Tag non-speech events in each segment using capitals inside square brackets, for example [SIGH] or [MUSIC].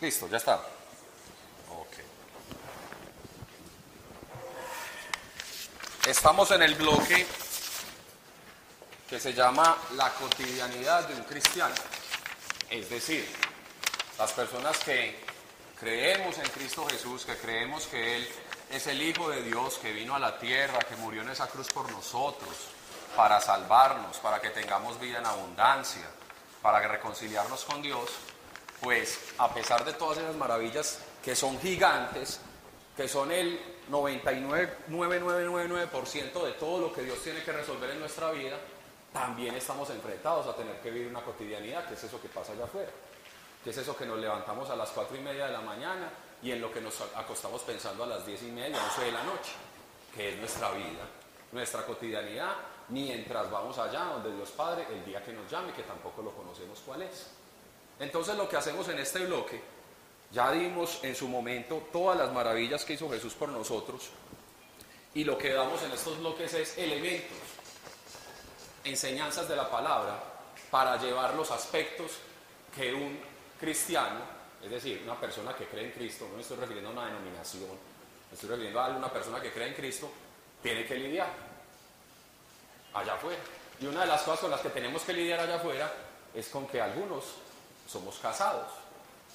Listo, ya está. Ok. Estamos en el bloque que se llama la cotidianidad de un cristiano. Es decir, las personas que creemos en Cristo Jesús, que creemos que Él es el Hijo de Dios, que vino a la tierra, que murió en esa cruz por nosotros, para salvarnos, para que tengamos vida en abundancia, para reconciliarnos con Dios, pues a pesar de todas esas maravillas que son gigantes, que son el 99,9999% de todo lo que Dios tiene que resolver en nuestra vida, también estamos enfrentados a tener que vivir una cotidianidad, que es eso que pasa allá afuera, que es eso que nos levantamos a las 4 y media de la mañana y en lo que nos acostamos pensando a las 10 y media, 11 de la noche, que es nuestra vida, nuestra cotidianidad, mientras vamos allá donde Dios Padre, el día que nos llame, que tampoco lo conocemos cuál es. Entonces lo que hacemos en este bloque, ya dimos en su momento todas las maravillas que hizo Jesús por nosotros y lo que damos en estos bloques es elementos, enseñanzas de la palabra para llevar los aspectos que un cristiano, es decir, una persona que cree en Cristo, no me estoy refiriendo a una denominación, me estoy refiriendo a una persona que cree en Cristo, tiene que lidiar allá afuera. Y una de las cosas con las que tenemos que lidiar allá afuera es con que algunos somos casados.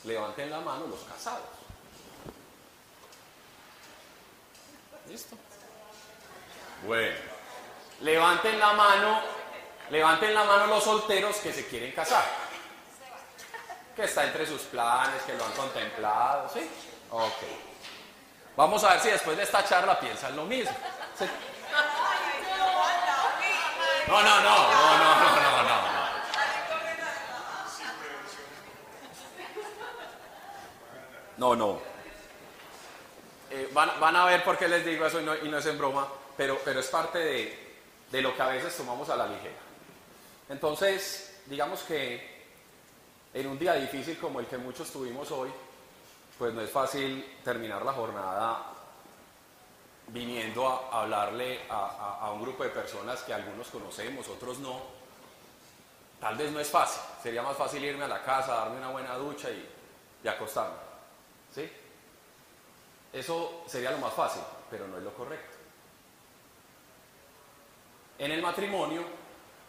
Levanten la mano los casados. ¿Listo? Bueno, levanten la mano, levanten la mano los solteros que se quieren casar. Que está entre sus planes, que lo han contemplado, ¿sí? Ok. Vamos a ver si después de esta charla piensan lo mismo. No, no, no, no, no, no, no, no. No, no. Eh, van, a ver por qué les digo eso y no, es en broma, pero, pero es parte de, de, lo que a veces tomamos a la ligera. Entonces, digamos que en un día difícil como el que muchos tuvimos hoy, pues no es fácil terminar la jornada viniendo a, hablarle a, un grupo de personas que algunos conocemos, otros no. Tal vez no es fácil, sería más fácil irme a la casa, darme una buena ducha y, y acostarme. ¿Sí? Eso sería lo más fácil, pero no es lo correcto. En el matrimonio,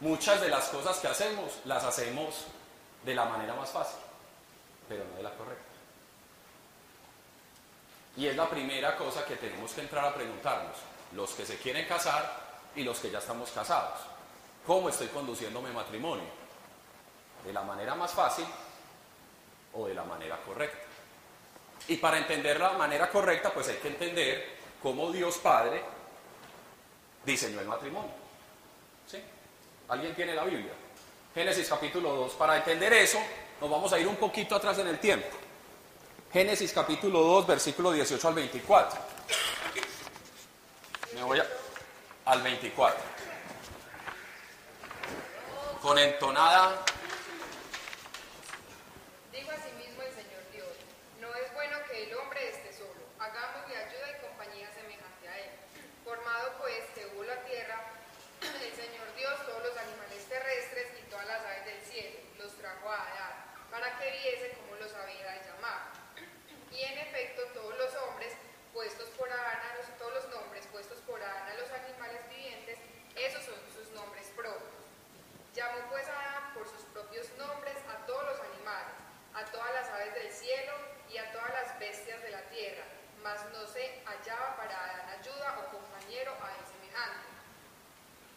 muchas de las cosas que hacemos las hacemos de la manera más fácil, pero no de la correcta. Y es la primera cosa que tenemos que entrar a preguntarnos, los que se quieren casar y los que ya estamos casados. ¿Cómo estoy conduciendo mi matrimonio? ¿De la manera más fácil o de la manera correcta? Y para entender la manera correcta, pues hay que entender cómo Dios Padre diseñó el matrimonio. ¿Sí? ¿Alguien tiene la Biblia? Génesis capítulo 2. Para entender eso, nos vamos a ir un poquito atrás en el tiempo. Génesis capítulo 2, versículo 18 al 24. Me voy al 24. Con entonada Llamó pues a Adán por sus propios nombres a todos los animales, a todas las aves del cielo y a todas las bestias de la tierra, mas no se hallaba para Adán ayuda o compañero a él semejante.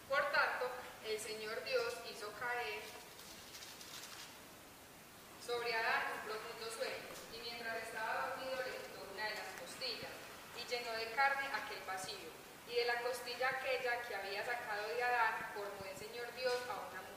Por tanto, el Señor Dios hizo caer sobre Adán un profundo sueño, y mientras estaba dormido le quitó una de las costillas, y llenó de carne aquel vacío, y de la costilla aquella que había sacado de Adán formó el Señor Dios a una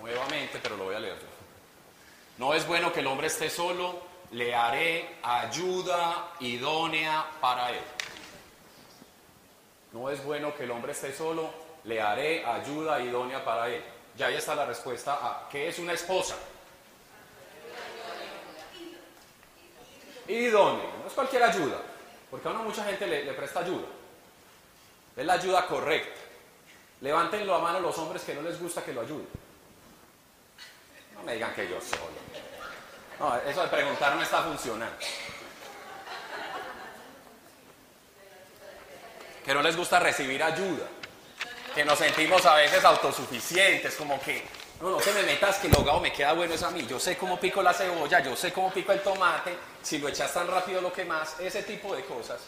nuevamente, pero lo voy a leer No es bueno que el hombre esté solo, le haré ayuda idónea para él. No es bueno que el hombre esté solo, le haré ayuda idónea para él. Ya ahí está la respuesta a qué es una esposa. Idónea, no es cualquier ayuda, porque a uno mucha gente le, presta ayuda. Es la ayuda correcta. Levántenlo a mano los hombres que no les gusta que lo ayuden. No me digan que yo solo. No, eso de preguntar no está funcionando. Que no les gusta recibir ayuda. Que nos sentimos a veces autosuficientes, como que, no, no te me metas que el hogado me queda bueno es a mí. Yo sé cómo pico la cebolla, yo sé cómo pico el tomate, si lo echas tan rápido lo que más, ese tipo de cosas.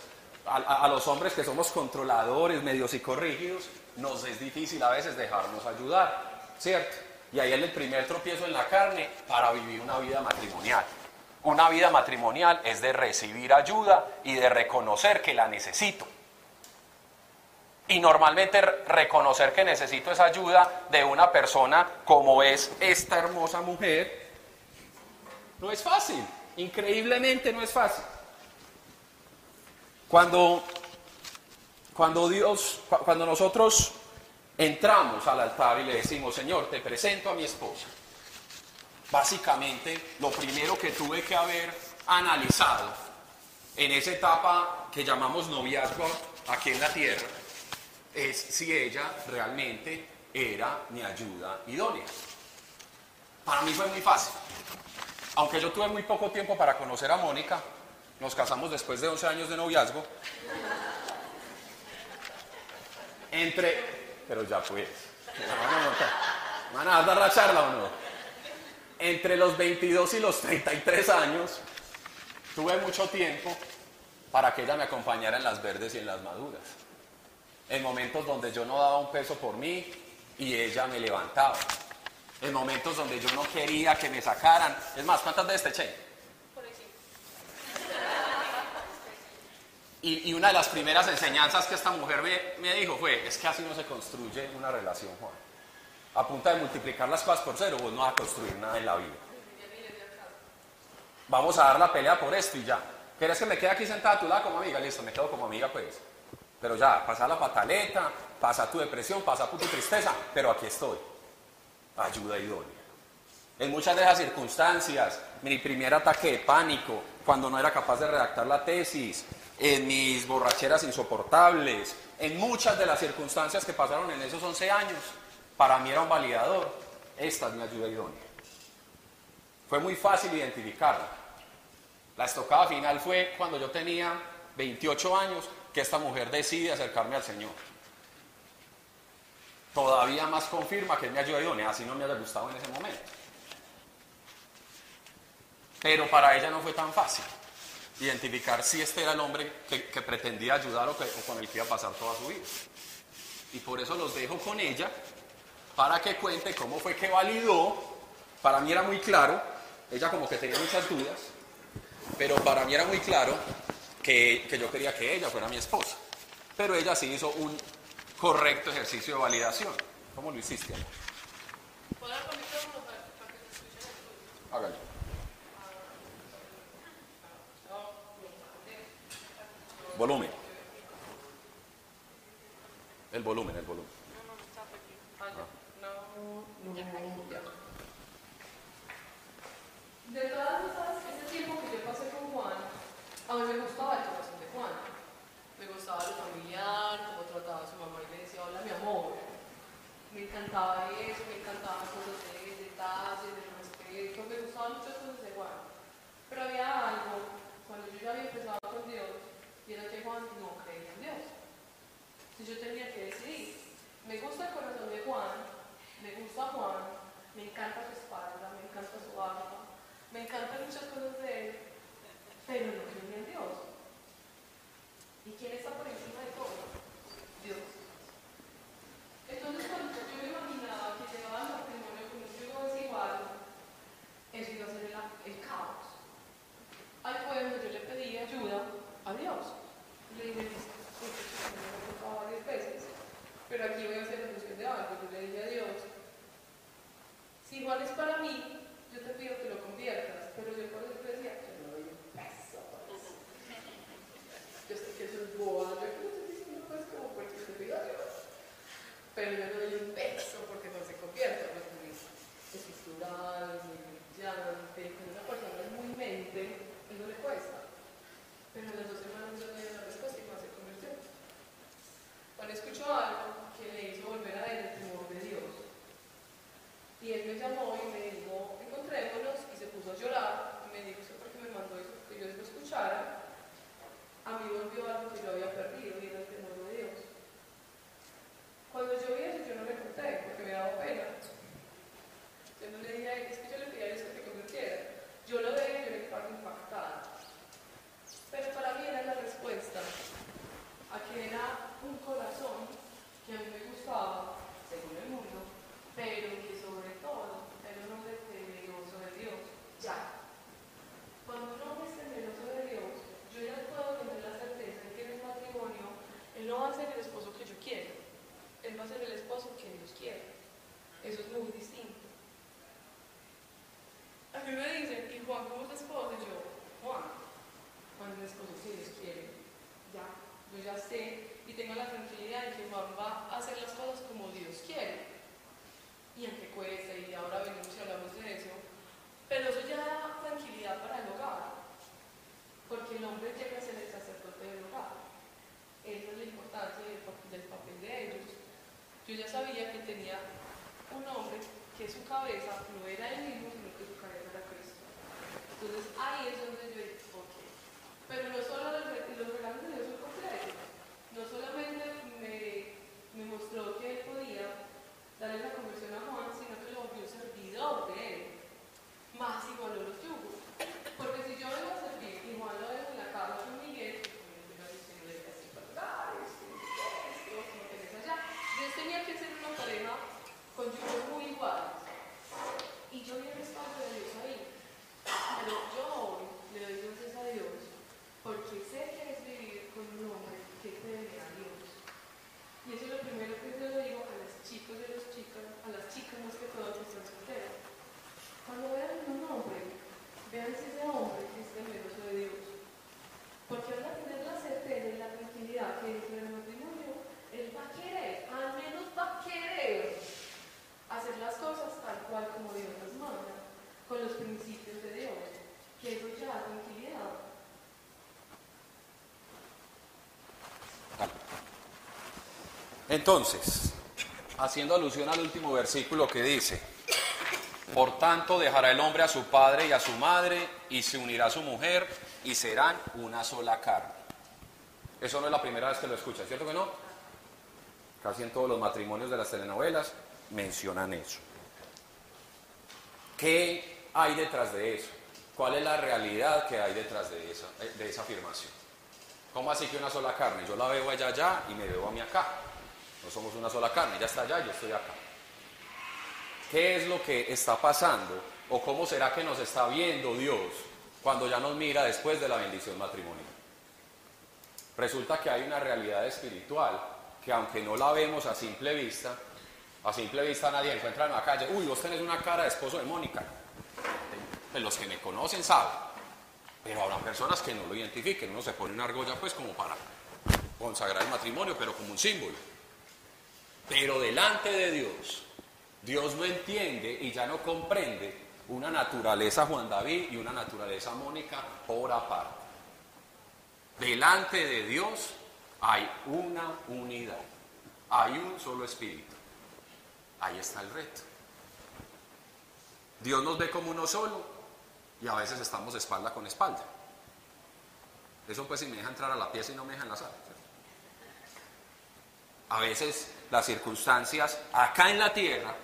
A, a- los hombres que somos controladores, medios psicorrígidos, nos es difícil a veces dejarnos ayudar, ¿cierto? Y ahí es el primer tropiezo en la carne para vivir una vida matrimonial. Una vida matrimonial es de recibir ayuda y de reconocer que la necesito. Y normalmente reconocer que necesito esa ayuda de una persona como es esta hermosa mujer, no es fácil. Increíblemente no es fácil. Cuando, cuando Dios, cu- cuando nosotros entramos al altar y le decimos, Señor, te presento a mi esposa. Básicamente, lo primero que tuve que haber analizado en esa etapa que llamamos noviazgo aquí en la tierra es si ella realmente era mi ayuda idónea. Para mí fue muy fácil. Aunque yo tuve muy poco tiempo para conocer a Mónica, nos casamos después de 11 años de noviazgo. Entre. Pero ya pues. ¿Van a dar la charla o no? Entre los 22 y los 33 años, tuve mucho tiempo para que ella me acompañara en las verdes y en las maduras. En momentos donde yo no daba un peso por mí y ella me levantaba. En momentos donde yo no quería que me sacaran. Es más, ¿cuántas veces te eché? Y, y una de las primeras enseñanzas que esta mujer me, me dijo fue, es que así no se construye una relación, Juan. A punta de multiplicar las cosas por cero, vos no vas a construir nada en la vida. Vamos a dar la pelea por esto y ya. ¿Quieres que me quede aquí sentada a tu lado como amiga? Listo, me quedo como amiga pues. Pero ya, pasa la pataleta, pasa tu depresión, pasa tu tristeza, pero aquí estoy. Ayuda idónea. En muchas de esas circunstancias, mi primer ataque de pánico, cuando no era capaz de redactar la tesis, en mis borracheras insoportables, en muchas de las circunstancias que pasaron en esos 11 años, para mí era un validador. Esta es mi ayuda idónea. Fue muy fácil identificarla. La estocada final fue cuando yo tenía 28 años que esta mujer decide acercarme al Señor. Todavía más confirma que es mi ayuda idónea, así no me haya gustado en ese momento. Pero para ella no fue tan fácil identificar si este era el hombre que, que pretendía ayudar o, que- o con el que iba a pasar toda su vida. Y por eso los dejo con ella para que cuente cómo fue que validó. Para mí era muy claro, ella como que tenía muchas dudas, pero para mí era muy claro que, que yo quería que ella fuera mi esposa. Pero ella sí hizo un correcto ejercicio de validación. ¿Cómo lo hiciste? amor? ¿Puedo dar con micrófono para, para que te escuchen el tuyo? Hágalo. Volumen. El volumen, el volumen. De todas esas, ese tiempo que yo pasé con Juan, a mí me gustaba el corazón de Juan. Me gustaba lo familiar, cómo trataba a su mamá y le decía, hola mi amor. Me encantaba eso, me encantaban cosas de detalles, de respeto, me gustaban muchas cosas de Juan. Pero había algo, cuando yo ya había empezado con Dios, y era que Juan no creía en Dios. Si yo tenía que decidir, me gusta el corazón de Juan, me gusta Juan, me encanta su espalda, me encanta su alma, me encantan muchas cosas de él, pero no creo en Dios. ¿Y quién está por encima de todo? Dios. que yo le dije a Dios, si Juan es para mí, yo te pido que lo conviertas, pero yo por eso decía, yo no doy un peso Yo sé que eso es boa, yo no estoy diciendo pues como porque te pido a Dios, pero yo no doy un peso porque no se convierte pues, no es es cultural, muy brillante, con esa persona muy mente y no le cuesta. Pero en las dos semanas yo le di la respuesta y no se convirtió. Cuando escucho algo, llamó y me dijo, encontrémonos, y se puso a llorar, y me dijo, ¿por qué me mandó eso? Que yo lo escuchara. A mí volvió algo que yo había perdido, y era el temor de Dios. Cuando yo vi eso, yo no le conté, porque me daba pena. Yo no le dije a él, es que yo le pedí a Dios que te convirtiera. Yo lo veía y yo le estaba impactada. Pero para mí era la respuesta a que era un corazón que a mí me gustaba, según el mundo, pero que sobre todo era un hombre temeroso de Dios. Ya. Cuando un hombre es temeroso de Dios, yo ya puedo tener la certeza de que en el matrimonio él no va a ser el esposo que yo quiero, él va a ser el esposo que Dios quiere. Eso es muy distinto. A mí me dicen, ¿y Juan cómo es tu esposo? Y yo, Juan, Juan es el esposo que Dios quiere. Ya, yo ya sé y tengo la tranquilidad de que Juan va a hacer las cosas como Dios quiere. Y aunque cueste, y ahora venimos y hablamos de eso, pero eso ya da tranquilidad para el hogar. Porque el hombre llega a ser el sacerdote del hogar. Esa es la importancia del papel, del papel de ellos. Yo ya sabía que tenía un hombre que su cabeza no era él mismo, sino que su cabeza era Cristo. Entonces ahí es donde yo dije, ok. Pero no solo los, los de Dios son completos. No solamente me, mostró que él podía darle la conversión a Juan, sino que lo volvió servidor de él. Más igualó los yugos. Porque si yo vengo a servir y Juan lo dejo en la casa con Miguel, pues me vengo diciendo que así lugares, esto, como tenés allá. Dios tenía que ser una pareja con yugos muy iguales. Y yo vi el respaldo de Dios ahí. Pero yo hoy le doy gracias a Dios porque sé que es vivir con un Y eso es lo primero que yo le digo a los chicos y a las chicas, a las chicas más que todas que están solteras. Cuando vean un hombre, vean si ese hombre es temeroso de Dios. Porque van tener la certeza y la tranquilidad que dentro del matrimonio, él va a querer, al menos va a querer hacer las cosas tal cual como Dios las manda, con los principios de Dios, que eso ya da tranquilidad. Entonces, haciendo alusión al último versículo que dice, por tanto dejará el hombre a su padre y a su madre y se unirá a su mujer y serán una sola carne. Eso no es la primera vez que lo escuchas, ¿cierto que no? Casi en todos los matrimonios de las telenovelas mencionan eso. ¿Qué hay detrás de eso? ¿Cuál es la realidad que hay detrás de esa, de esa afirmación? ¿Cómo así que una sola carne? Yo la veo allá allá y me veo a mí acá. No somos una sola carne, ella está allá, yo estoy acá. ¿Qué es lo que está pasando? ¿O cómo será que nos está viendo Dios cuando ya nos mira después de la bendición matrimonial? Resulta que hay una realidad espiritual que aunque no la vemos a simple vista, a simple vista nadie encuentra en la calle, uy, vos tenés una cara de esposo de Mónica. Pues los que me conocen saben. Pero habrá personas que no lo identifiquen, uno se pone una argolla pues como para consagrar el matrimonio, pero como un símbolo. Pero delante de Dios, Dios lo entiende y ya no comprende una naturaleza Juan David y una naturaleza Mónica por aparte. Delante de Dios hay una unidad, hay un solo espíritu. Ahí está el reto. Dios nos ve como uno solo y a veces estamos espalda con espalda. Eso pues si me deja entrar a la pieza y no me deja enlazar. A veces las circunstancias acá en la tierra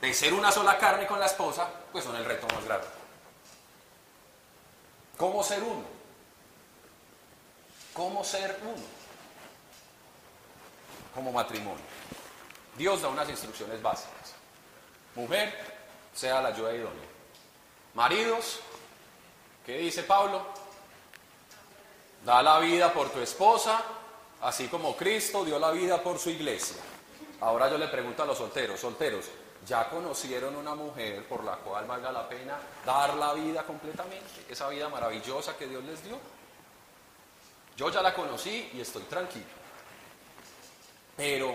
de ser una sola carne con la esposa, pues son el reto más grande. ¿Cómo ser uno? ¿Cómo ser uno? Como matrimonio. Dios da unas instrucciones básicas. Mujer, sea la ayuda idónea. Maridos, ¿qué dice Pablo? Da la vida por tu esposa, así como Cristo dio la vida por su iglesia. Ahora yo le pregunto a los solteros, solteros, ¿ya conocieron una mujer por la cual valga la pena dar la vida completamente? Esa vida maravillosa que Dios les dio. Yo ya la conocí y estoy tranquilo. Pero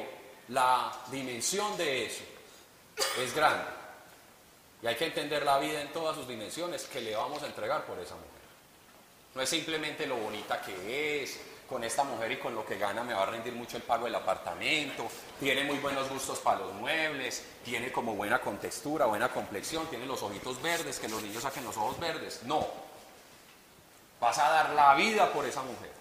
la dimensión de eso es grande. Y hay que entender la vida en todas sus dimensiones que le vamos a entregar por esa mujer. No es simplemente lo bonita que es, con esta mujer y con lo que gana me va a rendir mucho el pago del apartamento, tiene muy buenos gustos para los muebles, tiene como buena contextura, buena complexión, tiene los ojitos verdes, que los niños saquen los ojos verdes. No. Vas a dar la vida por esa mujer.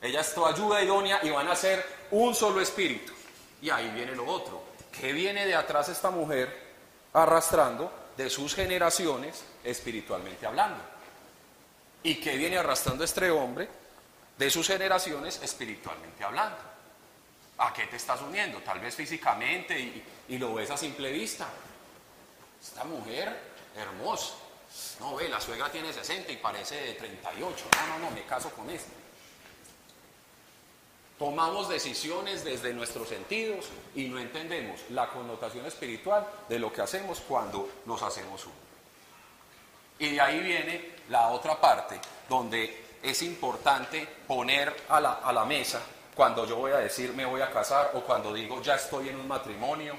Ella es tu ayuda idónea y van a ser un solo espíritu. Y ahí viene lo otro. ¿Qué viene de atrás esta mujer arrastrando de sus generaciones espiritualmente hablando? ¿Y qué viene arrastrando este hombre de sus generaciones espiritualmente hablando. ¿A qué te estás uniendo? Tal vez físicamente y, lo ves a simple vista. Esta mujer hermosa. No, ve, la suegra tiene 60 y parece de 38. No, no, no, me caso con esta. Tomamos decisiones desde nuestros sentidos y no entendemos la connotación espiritual de lo que hacemos cuando nos hacemos uno. Y de ahí viene la otra parte, donde es importante poner a la, a la mesa cuando yo voy a decir me voy a casar o cuando digo ya estoy en un matrimonio,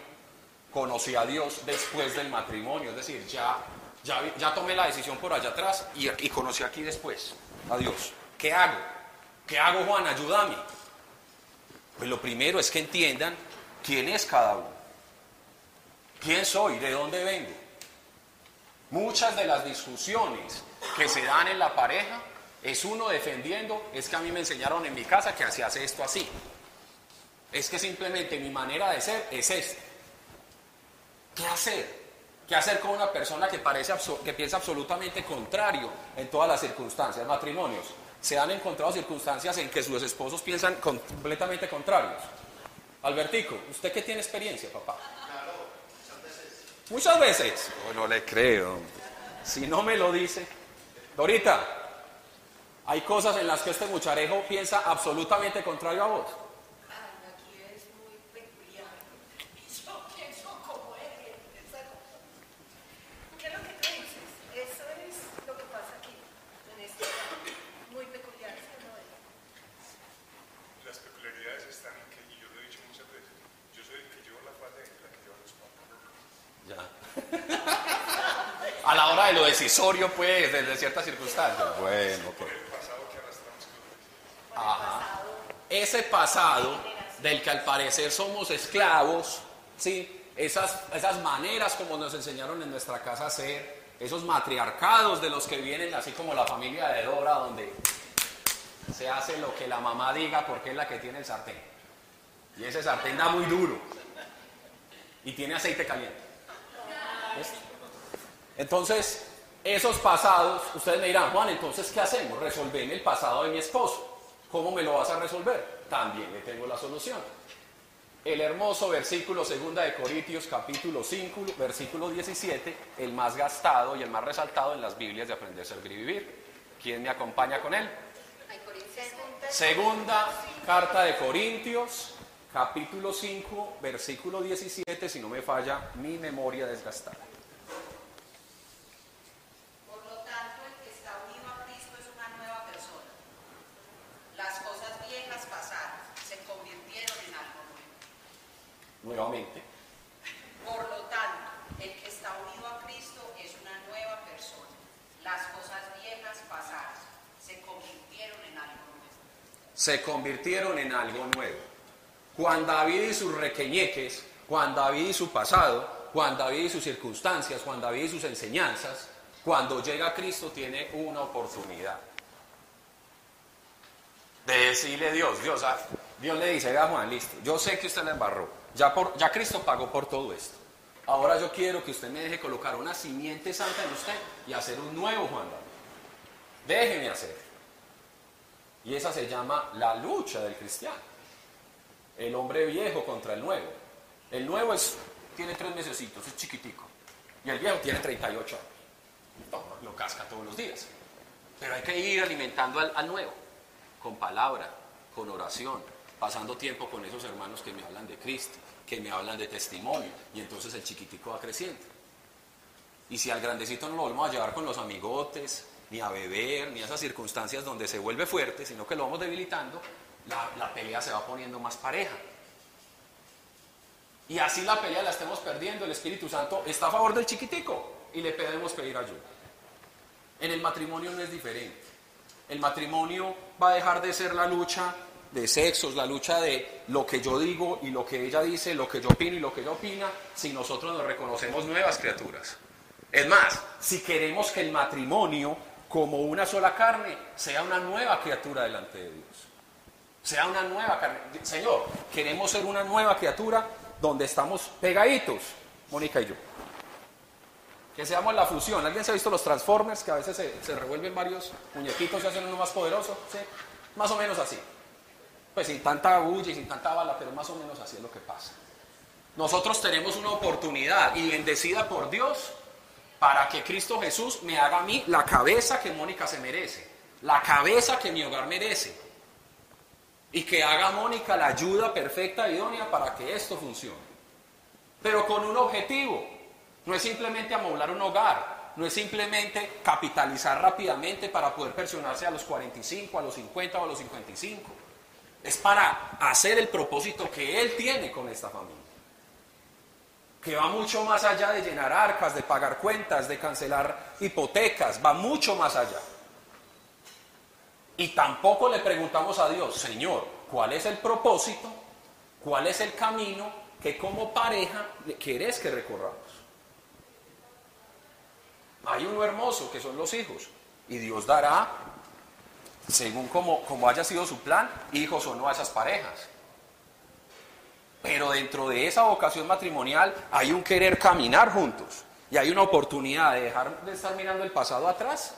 conocí a Dios después del matrimonio, es decir, ya, ya, ya tomé la decisión por allá atrás y, y conocí aquí después a Dios. ¿Qué hago? ¿Qué hago Juan? Ayúdame. Pues lo primero es que entiendan quién es cada uno. ¿Quién soy? ¿De dónde vengo? Muchas de las discusiones que se dan en la pareja es uno defendiendo, es que a mí me enseñaron en mi casa que hace esto así. Es que simplemente mi manera de ser es esta. ¿Qué hacer? ¿Qué hacer con una persona que, parece, que piensa absolutamente contrario en todas las circunstancias? Matrimonios. Se han encontrado circunstancias en que sus esposos piensan completamente contrarios. Albertico, ¿usted qué tiene experiencia, papá? Claro, muchas veces. Muchas veces. no le creo. Si no me lo dice. Dorita, hay cosas en las que este mucharejo piensa absolutamente contrario a vos. Aquí es muy peculiar. Yo pienso como él. ¿Qué es lo que tú dices? Eso es lo que pasa aquí, en muy peculiar, Las peculiaridades están en que, y yo lo he dicho muchas veces, yo soy el que llevo la falda y la que lleva los papas. Ya. [LAUGHS] a la hora de lo decisorio, pues, desde ciertas circunstancias. Bueno, ok. Ese pasado del que al parecer somos esclavos, ¿sí? esas, esas maneras como nos enseñaron en nuestra casa a ser, esos matriarcados de los que vienen, así como la familia de Dora, donde se hace lo que la mamá diga porque es la que tiene el sartén. Y ese sartén da muy duro y tiene aceite caliente. Entonces, esos pasados, ustedes me dirán, Juan, entonces, ¿qué hacemos? Resolver el pasado de mi esposo. ¿Cómo me lo vas a resolver? También le tengo la solución. El hermoso versículo 2 de Corintios capítulo 5, versículo 17, el más gastado y el más resaltado en las Biblias de Aprender, Servir y Vivir. ¿Quién me acompaña con él? Segunda carta de Corintios, capítulo 5, versículo 17, si no me falla mi memoria desgastada. Por lo tanto, el que está unido a Cristo es una nueva persona. Las cosas viejas pasadas se convirtieron en algo nuevo. Se convirtieron en algo nuevo. Juan David y sus requeñeques, Juan David y su pasado, Juan David y sus circunstancias, Juan David y sus enseñanzas, cuando llega a Cristo tiene una oportunidad de decirle a Dios, Dios, ah, Dios le dice, vea Juan, listo, yo sé que usted le embarró, ya, Cristo pagó por todo esto. Ahora yo quiero que usted me deje colocar una simiente santa en usted y hacer un nuevo Juan Déjeme hacer. Y esa se llama la lucha del cristiano. El hombre viejo contra el nuevo. El nuevo tiene tres mesecitos, es chiquitico. Y el viejo tiene 38 años. lo casca todos los días. Pero hay que ir alimentando al nuevo. Con palabra, con oración, pasando tiempo con esos hermanos que me hablan de Cristo, que me hablan de testimonio, y entonces el chiquitico va creciendo. Y si al grandecito no lo vamos a llevar con los amigotes, ni a beber, ni a esas circunstancias donde se vuelve fuerte, sino que lo vamos debilitando, la, pelea se va poniendo más pareja. y así la pelea la estemos perdiendo, el Espíritu Santo está a favor del chiquitico y le podemos pedir ayuda. En el matrimonio no es diferente. El matrimonio va a dejar de ser la lucha de sexos, la lucha de lo que yo digo y lo que ella dice, lo que yo opino y lo que ella opina, si nosotros nos reconocemos nuevas criaturas. Es más, si queremos que el matrimonio, como una sola carne, sea una nueva criatura delante de Dios. Sea una nueva carne. Señor, queremos ser una nueva criatura donde estamos pegaditos, Mónica y yo. Que seamos la fusión. ¿Alguien se ha visto los Transformers? Que a veces se, revuelven varios muñequitos y hacen uno más poderoso. ¿Sí? Más o menos así. Pues sin tanta bulla y sin tanta bala, pero más o menos así es lo que pasa. Nosotros tenemos una oportunidad y bendecida por Dios para que Cristo Jesús me haga a mí la cabeza que Mónica se merece, la cabeza que mi hogar merece, y que haga Mónica la ayuda perfecta y idónea para que esto funcione. Pero con un objetivo, no es simplemente amoblar un hogar, no es simplemente capitalizar rápidamente para poder pensionarse a los 45, a los 50 o a los 55. Es para hacer el propósito que Él tiene con esta familia que va mucho más allá de llenar arcas, de pagar cuentas, de cancelar hipotecas, va mucho más allá. Y tampoco le preguntamos a Dios, Señor, ¿cuál es el propósito? ¿Cuál es el camino que como pareja quieres que recorramos? Hay uno hermoso que son los hijos y Dios dará, según como, haya sido su plan, hijos o no a esas parejas. Pero dentro de esa vocación matrimonial hay un querer caminar juntos y hay una oportunidad de dejar de estar mirando el pasado atrás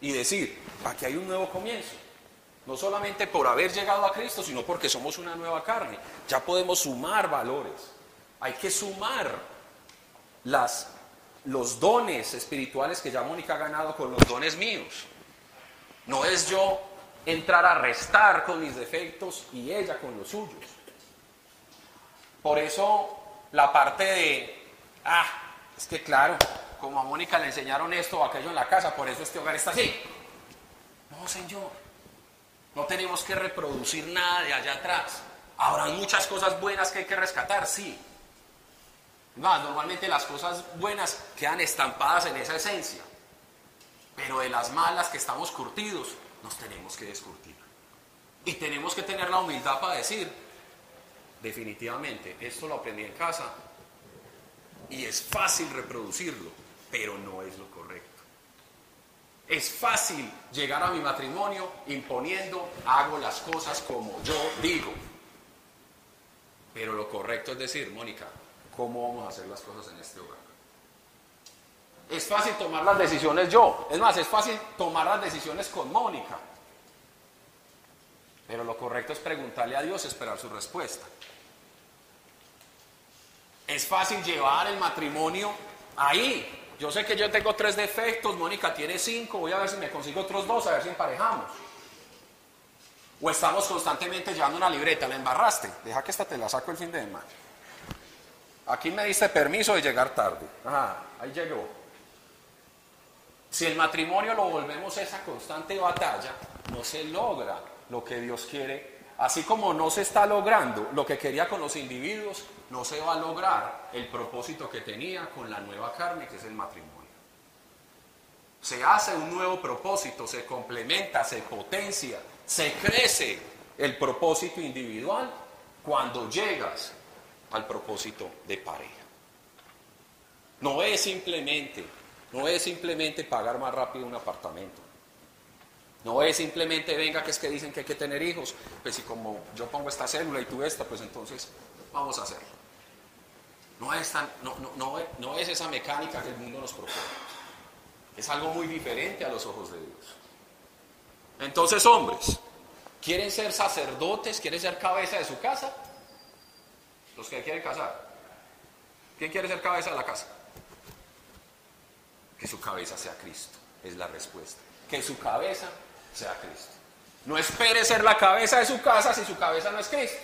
y decir, aquí hay un nuevo comienzo. No solamente por haber llegado a Cristo, sino porque somos una nueva carne. Ya podemos sumar valores. Hay que sumar los dones espirituales que ya Mónica ha ganado con los dones míos. No es yo entrar a restar con mis defectos y ella con los suyos. Por eso la parte de, ah, es que claro, como a Mónica le enseñaron esto o aquello en la casa, por eso este hogar está así. No, señor, no tenemos que reproducir nada de allá atrás. Habrá muchas cosas buenas que hay que rescatar, sí. Normalmente las cosas buenas quedan estampadas en esa esencia. Pero de las malas que estamos curtidos, nos tenemos que descurtir. Y tenemos que tener la humildad para decir, definitivamente, esto lo aprendí en casa y es fácil reproducirlo, pero no es lo correcto. Es fácil llegar a mi matrimonio imponiendo, hago las cosas como yo digo. Pero lo correcto es decir, Mónica, ¿cómo vamos a hacer las cosas en este hogar? Es fácil tomar las decisiones yo. Es más, es fácil tomar las decisiones con Mónica. Pero lo correcto es preguntarle a Dios, esperar su respuesta. Es fácil llevar el matrimonio ahí. Yo sé que yo tengo tres defectos, Mónica tiene cinco, voy a ver si me consigo otros dos, a ver si emparejamos. O estamos constantemente llevando una libreta, la embarraste, deja que esta te la saco el fin de semana. Aquí me diste permiso de llegar tarde. Ajá, ahí llegó. Si el matrimonio lo volvemos esa constante batalla, no se logra lo que Dios quiere. Así como no se está logrando lo que quería con los individuos, no se va a lograr el propósito que tenía con la nueva carne, que es el matrimonio. Se hace un nuevo propósito, se complementa, se potencia, se crece el propósito individual cuando llegas al propósito de pareja. No es simplemente, no es simplemente pagar más rápido un apartamento. No es simplemente, venga, que es que dicen que hay que tener hijos. Pues si como yo pongo esta célula y tú esta, pues entonces vamos a hacerlo. No es, no, es esa mecánica que el mundo nos propone. Es algo muy diferente a los ojos de Dios. Entonces, hombres, ¿quieren ser sacerdotes? ¿Quieren ser cabeza de su casa? Los que quieren casar. ¿Quién quiere ser cabeza de la casa? Que su cabeza sea Cristo, es la respuesta. Que su cabeza sea Cristo. No espere ser la cabeza de su casa si su cabeza no es Cristo.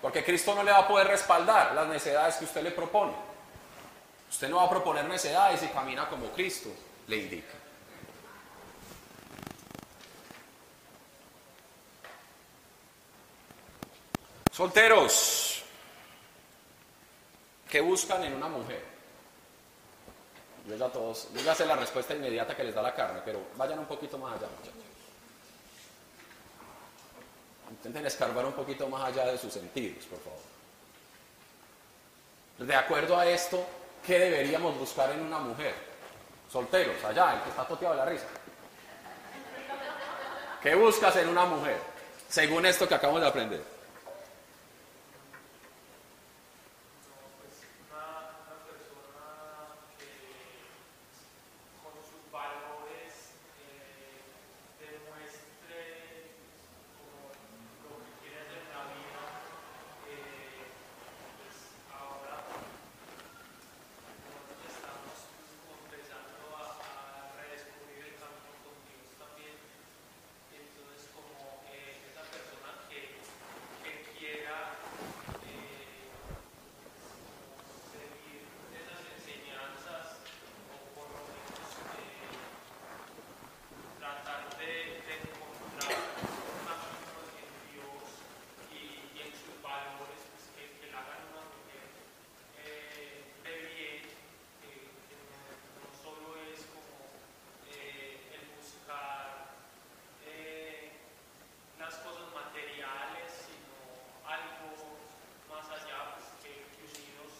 Porque Cristo no le va a poder respaldar las necesidades que usted le propone. Usted no va a proponer necesidades y camina como Cristo le indica. Solteros, ¿Qué buscan en una mujer? Yo ya todos, yo la respuesta inmediata que les da la carne, pero vayan un poquito más allá, muchachos. Intenten escarbar un poquito más allá de sus sentidos, por favor. De acuerdo a esto, ¿qué deberíamos buscar en una mujer? Solteros, allá, el que está toteado de la risa. ¿Qué buscas en una mujer? Según esto que acabamos de aprender. una, una persona que con sus valores eh, demuestre como lo que quiere hacer en la vida. eh, pues ahora nosotros estamos como empezando a, a redescubrir el camino con Dios también. Entonces como eh, esa persona que, que quiera eh, seguir esas enseñanzas o por lo menos eh, tratar de, de encontrar un camino en Dios y, y en sus valores pues, que, que la hagan una mujer eh, de bien, que, que no, no solo es como eh, el buscar eh, las cosas materiales, sino algo más allá, pues, que, que unidos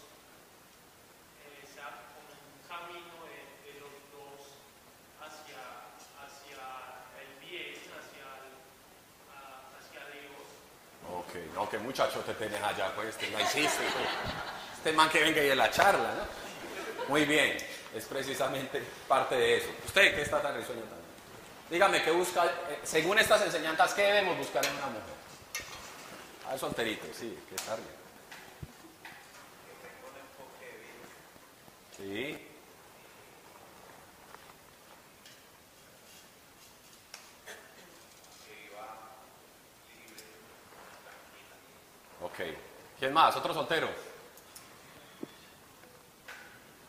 eh, sea como un camino de, de los dos hacia, hacia el bien, hacia, el- a- hacia Dios. Ok, no, que muchacho te tenés allá, pues, te la hiciste. pues. Este man que venga y de la charla, ¿no? Muy bien, es precisamente parte de eso. ¿Usted qué está tan risueño también? Dígame, ¿qué busca, eh, según estas enseñanzas, qué debemos buscar en una mujer? Ah, solterito, sí, que está bien. Sí. Ok. ¿Quién más? ¿Otro soltero?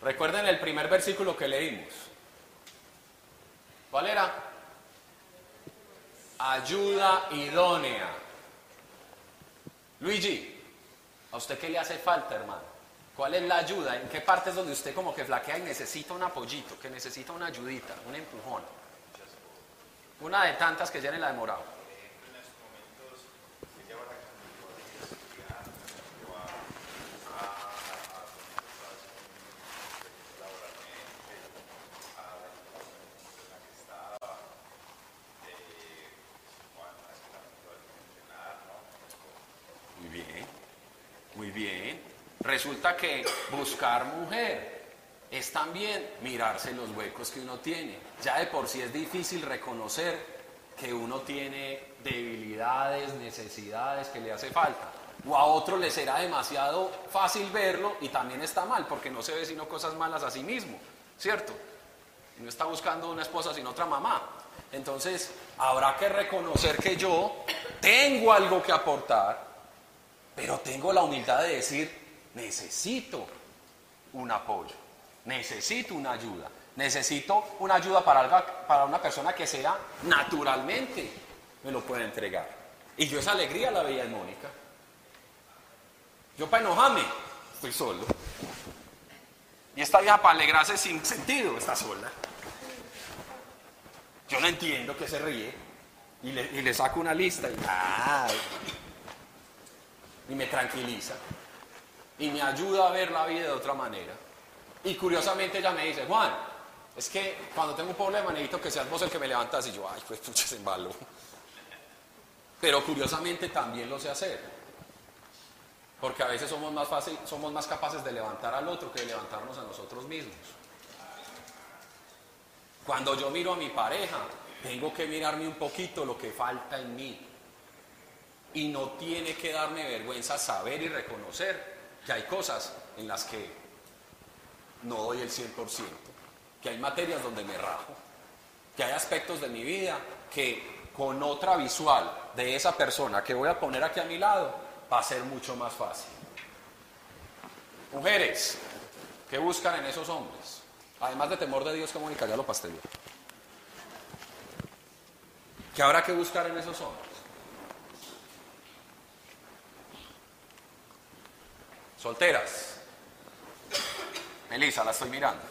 Recuerden el primer versículo que leímos. ¿Cuál era? Ayuda idónea. Luigi, ¿a usted qué le hace falta, hermano? ¿Cuál es la ayuda? ¿En qué parte es donde usted como que flaquea y necesita un apoyito, que necesita una ayudita, un empujón? Una de tantas que ya la demorado. Muy bien, muy bien. Resulta que buscar mujer es también mirarse los huecos que uno tiene. Ya de por sí es difícil reconocer que uno tiene debilidades, necesidades que le hace falta. O a otro le será demasiado fácil verlo y también está mal porque no se ve sino cosas malas a sí mismo, ¿cierto? No está buscando una esposa sino otra mamá. Entonces, habrá que reconocer que yo tengo algo que aportar, pero tengo la humildad de decir, necesito un apoyo, necesito una ayuda, necesito una ayuda para, alga- para una persona que sea naturalmente me lo pueda entregar. Y yo esa alegría la veía en Mónica. Yo para enojarme, estoy solo. Y esta vieja para alegrarse sin sentido, está sola. Yo no entiendo que se ríe. Y le, saco una lista y me tranquiliza. Y me ayuda a ver la vida de otra manera. Y curiosamente ella me dice, Juan, es que cuando tengo un problema necesito que seas vos el que me levantas. Y yo, ay, pues pucha, se embaló. Pero curiosamente también lo sé hacer. Porque a veces somos más, somos más capaces de levantar al otro que de levantarnos a nosotros mismos. Cuando yo miro a mi pareja, tengo que mirarme un poquito lo que falta en mí. Y no tiene que darme vergüenza saber y reconocer que hay cosas en las que no doy el 100%, que hay materias donde me rajo, que hay aspectos de mi vida que con otra visual de esa persona que voy a poner aquí a mi lado va a ser mucho más fácil. Mujeres, ¿qué buscan en esos hombres? Además de temor de Dios, Mónica ya lo pasteló. ¿Qué habrá que buscar en esos hombres? Solteras. Melissa, la estoy mirando.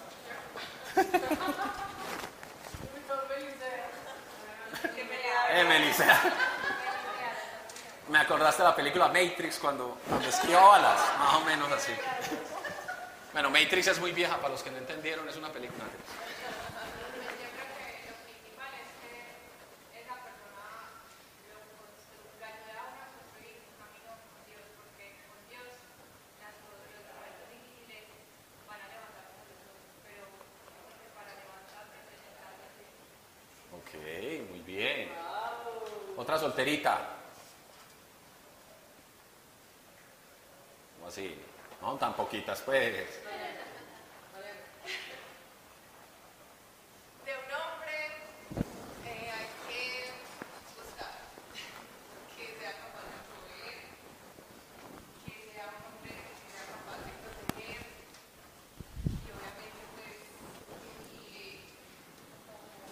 Eh, Melissa. Me acordaste de la película Matrix cuando, cuando esquiva balas, más o menos así. Bueno, Matrix es muy vieja, para los que no entendieron, es una película. Yo creo que lo principal es que esa persona lo, lo ayuda a uno a construir un camino con Dios, porque con Dios las cosas, los momentos difíciles van a levantar nosotros, pero yo creo que para levantarse hay que sentarse así. Ok, muy bien. Otra solterita. ¿Cómo así? No, tan poquitas, pues. De un hombre eh, hay que buscar que sea capaz de proveer, que sea un hombre que sea capaz de proteger y obviamente pues y como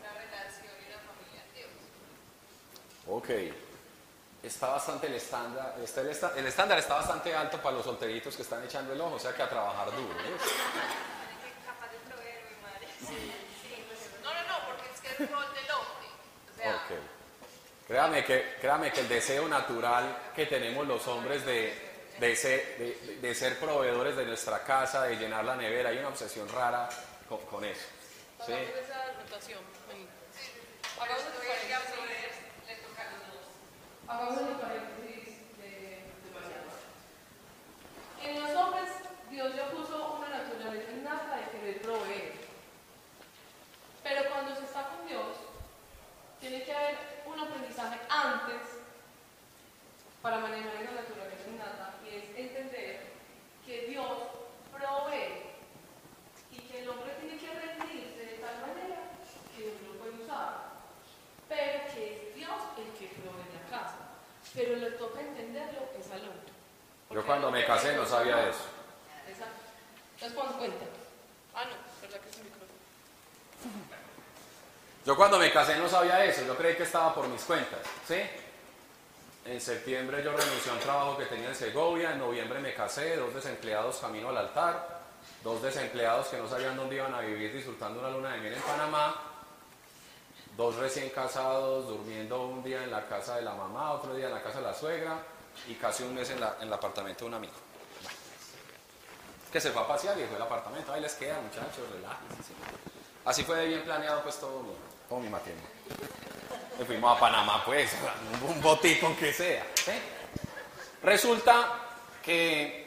una relación y una familia en Dios. Ok. Está bastante el estándar. está el, esta- el estándar está bastante alto para los solteritos que están echando el ojo, o sea que a trabajar duro. ¿ves? capaz de proveer, mi madre. Sí, sí, pues eso. No, no, no, porque es que es el rol del hombre. O sea, Ok. Créame que, créame que el deseo natural que tenemos los hombres de, de, ser, de- de ser proveedores de nuestra casa, de llenar la nevera, hay una obsesión rara con, con eso. ¿sí? Hagamos esa rotación. vení. por Hagamos eso el ella paréntesis. proveer le toca a los dos. Hagamos el paréntesis de, de mañana. En los hombres, Dios ya puso una naturaleza innata de querer proveer. Pero cuando se está con Dios, tiene que haber un aprendizaje antes para manejar esa naturaleza innata y es entender que Dios provee y que el hombre tiene que rendirse de tal manera que Dios lo puede usar pero que es Dios el que provee la casa. Pero le toca entenderlo es al hombre. Yo cuando me casé no sabía de eso. Exacto. Entonces, cuando cuenta. Ah, no, verdad que es un micrófono. Yo cuando me casé no sabía eso, yo creí que estaba por mis cuentas, ¿sí? En septiembre yo renuncié a un trabajo que tenía en Segovia, en noviembre me casé, dos desempleados camino al altar, dos desempleados que no sabían dónde iban a vivir disfrutando una luna de miel en Panamá, dos recién casados durmiendo un día en la casa de la mamá, otro día en la casa de la suegra y casi un mes en, el apartamento de un amigo. Que se fue a pasear y dejó el apartamento, ahí les queda muchachos, relájense. sí. Así fue bien planeado pues todo mi, todo mi matrimonio. Y fuimos a Panamá pues, [LAUGHS] un, botico que sea. Resulta que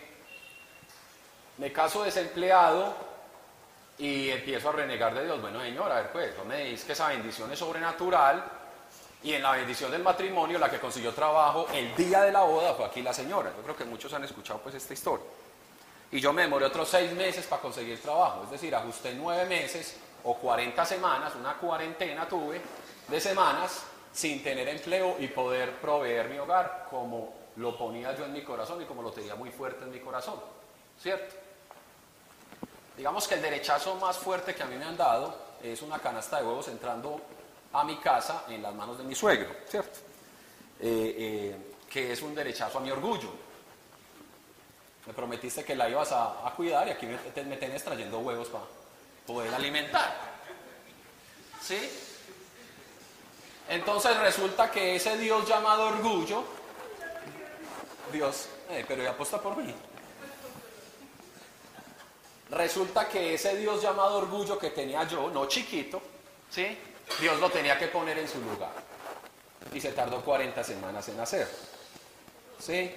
me caso desempleado y empiezo a renegar de Dios. Bueno, señor, a ver pues, no me dices que esa bendición es sobrenatural y en la bendición del matrimonio la que consiguió trabajo el día de la boda fue aquí la señora. Yo creo que muchos han escuchado pues esta historia. Y yo me demoré otros seis meses para conseguir trabajo, es decir, ajusté nueve meses o 40 semanas, una cuarentena tuve de semanas sin tener empleo y poder proveer mi hogar como lo ponía yo en mi corazón y como lo tenía muy fuerte en mi corazón, ¿cierto? Digamos que el derechazo más fuerte que a mí me han dado es una canasta de huevos entrando a mi casa en las manos de mi suegro, ¿cierto? Eh, eh, que es un derechazo a mi orgullo. Me prometiste que la ibas a, cuidar y aquí me, te- me tienes trayendo huevos para poder alimentar. ¿Sí? Entonces resulta que ese Dios llamado orgullo, Dios, eh, pero ya apuesta por mí. Resulta que ese Dios llamado orgullo que tenía yo, no chiquito, ¿sí? Dios lo tenía que poner en su lugar. Y se tardó 40 semanas en hacer. ¿Sí?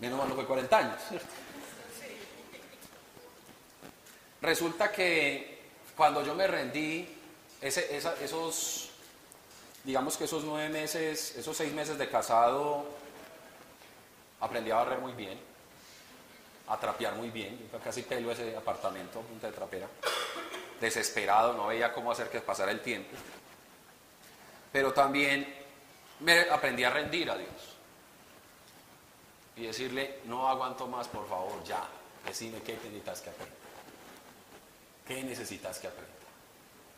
Menos mal no fue 40 años. ¿cierto? Resulta que cuando yo me rendí, esos, digamos que esos nueve meses, esos seis meses de casado, aprendí a barrer muy bien, a trapear muy bien. Yo casi pelo ese apartamento, punta de trapera. Desesperado, no veía cómo hacer que pasara el tiempo. Pero también me aprendí a rendir a Dios y decirle, no aguanto más, por favor, ya. Decime qué necesitas que aprenda. ¿Qué necesitas que aprenda?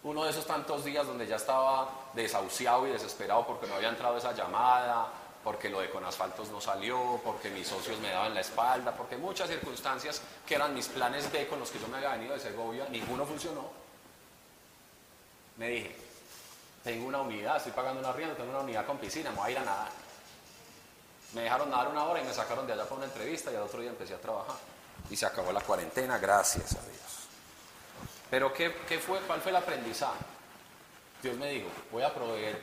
Uno de esos tantos días donde ya estaba desahuciado y desesperado porque no había entrado esa llamada, porque lo de con asfaltos no salió, porque mis socios me daban la espalda, porque muchas circunstancias que eran mis planes B con los que yo me había venido de Segovia, ninguno funcionó. Me dije, tengo una unidad, estoy pagando una arriendo, tengo una unidad con piscina, me voy a ir a nadar. Me dejaron nadar una hora y me sacaron de allá para una entrevista y al otro día empecé a trabajar. Y se acabó la cuarentena, gracias a Dios. Pero ¿qué, qué fue, ¿cuál fue el aprendizaje? Dios me dijo, voy a proveer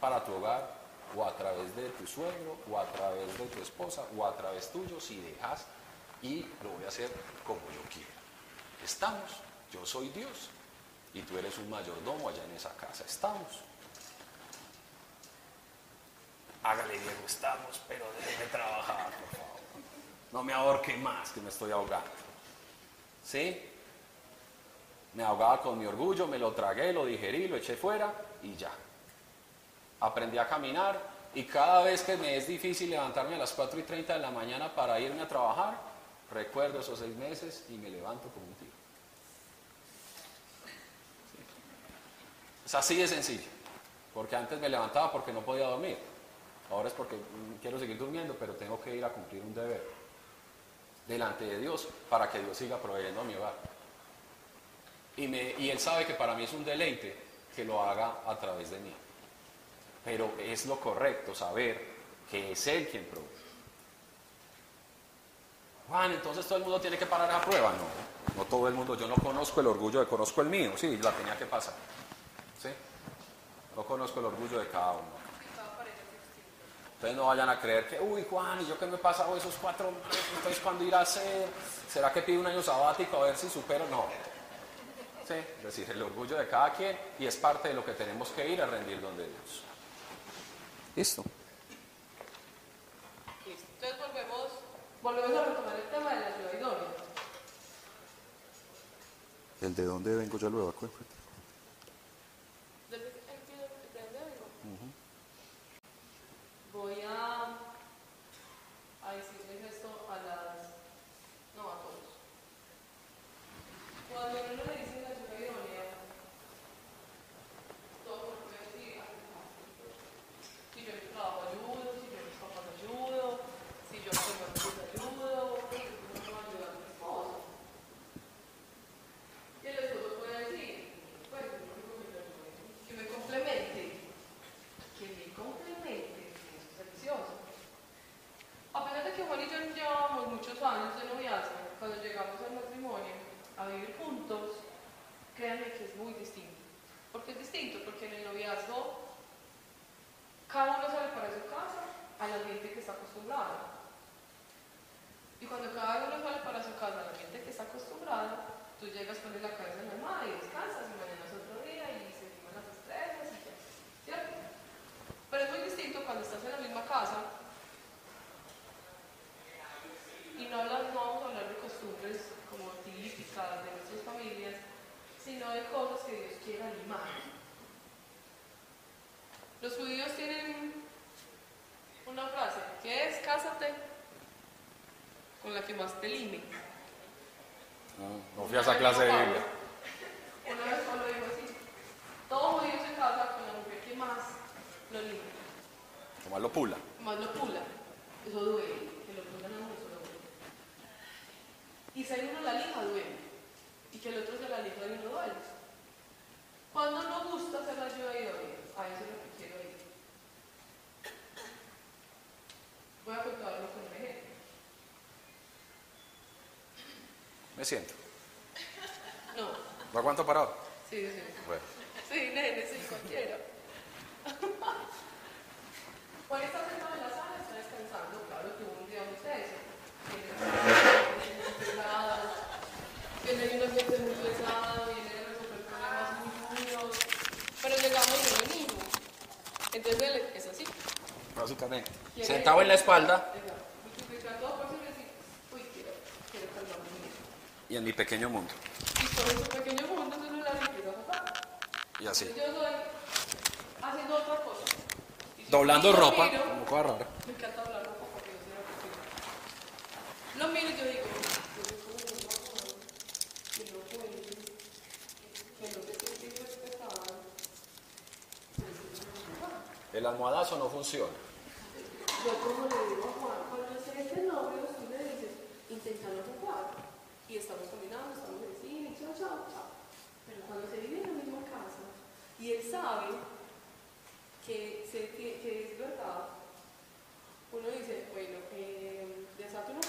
para tu hogar o a través de tu suegro o a través de tu esposa o a través tuyo si dejas y lo voy a hacer como yo quiera. Estamos, yo soy Dios y tú eres un mayordomo allá en esa casa. Estamos. Hágale Diego, estamos, pero déjeme trabajar, por favor. No me ahorque más, que me estoy ahogando. ¿Sí? Me ahogaba con mi orgullo, me lo tragué, lo digerí, lo eché fuera y ya. Aprendí a caminar y cada vez que me es difícil levantarme a las 4 y 30 de la mañana para irme a trabajar, recuerdo esos seis meses y me levanto como un tiro. Sí. Es así de sencillo, porque antes me levantaba porque no podía dormir. Ahora es porque mm, quiero seguir durmiendo, pero tengo que ir a cumplir un deber delante de Dios para que Dios siga proveyendo a mi hogar. Y, Él sabe que para mí es un deleite que lo haga a través de mí. Pero es lo correcto saber que es Él quien provee. Juan, entonces todo el mundo tiene que parar a prueba. No, no todo el mundo. Yo no conozco el orgullo conozco el mío. Sí, la tenía que pasar. ¿Sí? No conozco el orgullo de cada uno. Entonces no vayan a creer que, uy Juan, ¿y yo qué me he pasado esos cuatro meses? Entonces ¿cuándo irá a hacer? ¿Será que pido un año sabático a ver si supero? No. Sí, es decir, el orgullo de cada quien y es parte de lo que tenemos que ir a rendir donde Dios. Listo. Listo. Entonces volvemos, volvemos a retomar el tema de la ayuda idónea. ¿El de dónde vengo ya lo evacué? ¿De, de- de- de dónde vengo? Voy a, a decirles esto a las... no, a todos. Cuando uno le dice la ayuda idónea, todo el mundo puede decir, "Ah, si yo en mi trabajo ayudo, si yo en mis papás ayudo, si yo tengo amigos ayudo, si yo no ayudo a mi esposo. Y el esposo puede decir, pues, yo no digo que yo ayude, que me complemente, que me complemente, que es delicioso. A pesar de que Juan y yo llevábamos muchos años de noviazgo, cuando llegamos al matrimonio a vivir juntos, créanme que es muy distinto. ¿Por qué es distinto? Porque en el noviazgo cada uno sale para su casa al ambiente que está acostumbrado. Y cuando cada uno sale para su casa al ambiente que está acostumbrado, tú llegas, pones la cabeza en la almohada y descansas y mañana es otro día y seguimos las estrellas y ya. ¿Cierto? Pero es muy distinto cuando estás en la misma casa y no, hablas- no vamos a hablar de costumbres como típicas de nuestras familias, sino de cosas que Dios quiere animar. Los judíos tienen una frase que es cásate con te lime. No fui a esa clase de Biblia. Una vez Pablo dijo así, todo judío se casa con la mujer que más lo lime, Tomás lo pula. más lo pula. Eso duele, que lo pulan a uno, eso duele. Y ser uno la lija duele, y que el otro se la lija y uno duele. Cuando no gusta hacer la ayuda idónea, a eso es lo que quiero ir. Voy a contarlo con un ejemplo. Me siento. No, ¿Lo aguanto parado? sí, sí. Bueno. Sí, nene, sí, cualquiera. Juan está sentado en la sala, está descansando, claro, tuvo un día muy teso. Tiene muy pesado, tiene un ambiente muy pesado, viene de resolver problemas muy duros, pero llegamos y no venimos. Entonces es así. Básicamente. Sentado en la espalda y en mi pequeño mundo. Y sobre su pequeño mundo no. Y así. Yo haciendo otra cosa. Doblando ropa. Me encanta doblar ropa porque yo la Lo miro y yo digo, El almohadazo no funciona. Yo como le digo a Juan, cuando se este novio, tú dices, intentalo un poco y estamos combinados, estamos en cine, chao, chao, chao. Pero cuando se vive en la misma casa y él sabe que, que, es verdad, uno dice, bueno, eh, desato una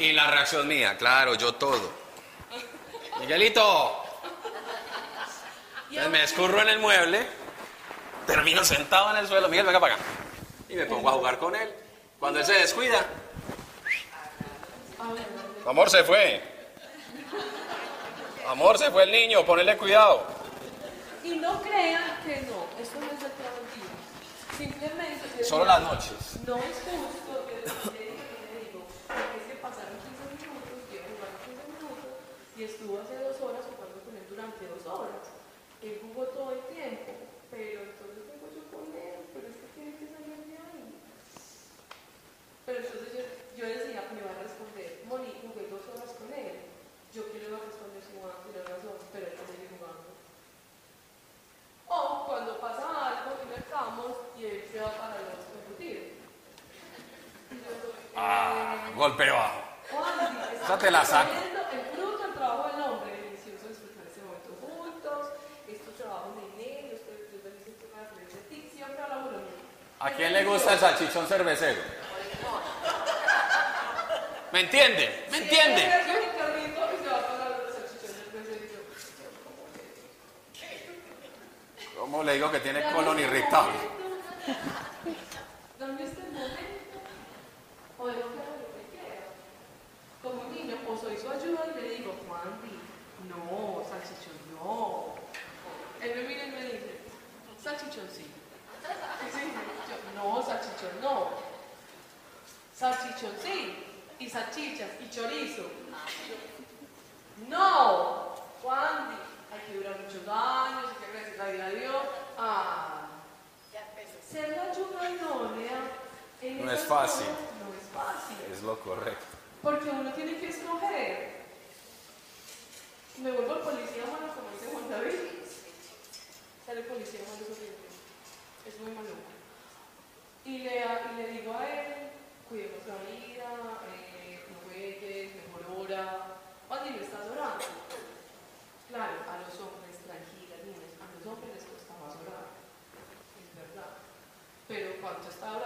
Y la reacción mía, claro, yo todo. Miguelito. Me escurro en el mueble, termino sentado en el suelo, Miguel, venga para acá. Y me pongo a jugar con él. Cuando él se descuida. Amor, se fue. Amor, se fue el niño, ponele cuidado. Y no crean que no, eso no es de todo el día. Simplemente... Solo las noches. No es justo que le digo, si estuvo hace dos horas jugando con él durante dos horas. Él jugó todo el tiempo, pero entonces tengo yo con él, pero es que tiene que salir de ahí. Pero entonces yo, decía, me va a responder, Moni, jugué dos horas con él. Yo que le voy a responder si me va a tirar razón, pero él sigue jugando. O cuando pasa algo y mercamos y él se va para los discutir. Ah, golpe bajo. Te la saco. ¿A quién le gusta el salchichón cervecero? ¿Me entiende? ¿Me entiende? ¿Cómo le digo que tiene colon irritable? cuánto estaba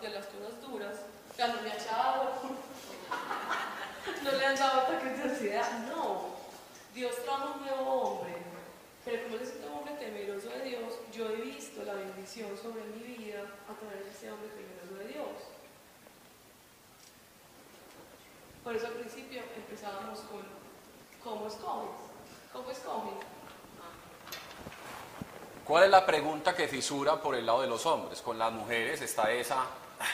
de las cosas duras. Ya no le ha echado, no le han dado ataques de ansiedad. No. Dios trajo un nuevo hombre. Pero como es un hombre temeroso de Dios, yo he visto la bendición sobre mi vida a través de ese hombre temeroso de Dios. Por eso al principio empezábamos con ¿cómo escoges? ¿Cómo escoges? ¿Cuál es la pregunta que fisura por el lado de los hombres? Con las mujeres está esa, "Ay,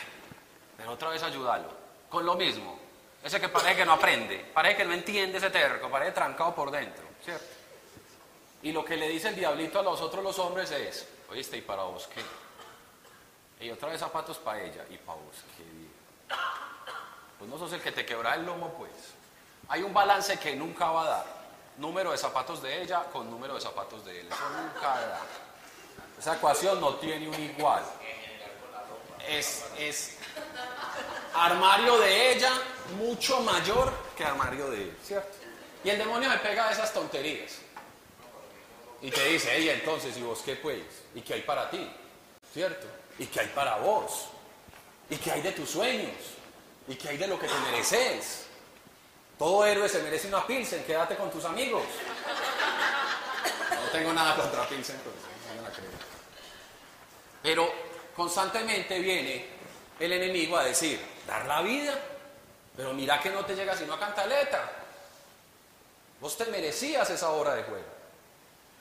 pero otra vez ayudarlo. Con lo mismo, ese que parece que no aprende, parece que no entiende ese terco, parece trancado por dentro, ¿cierto? Y lo que le dice el diablito a los otros los hombres es, oíste, ¿y para vos qué? Y otra vez zapatos para ella, ¿y para vos qué? Pues no sos el que te quebra el lomo, pues. Hay un balance que nunca va a dar. Número de zapatos de ella con número de zapatos de él. Eso nunca da. Esa ecuación no tiene un igual. Es, es armario de ella mucho mayor que armario de él, ¿cierto? Y el demonio me pega a esas tonterías. Y te dice, hey, entonces, ¿y vos qué pues? ¿Y qué hay para ti? ¿Cierto? ¿Y qué hay para vos? ¿Y qué hay de tus sueños? ¿Y qué hay de lo que te mereces? Todo héroe se merece una pilsen, quédate con tus amigos. No tengo nada contra pilsen, pero no me la creo. Pero constantemente viene el enemigo a decir, dar la vida, pero mira que no te llega sino a cantaleta. Vos te merecías esa hora de juego.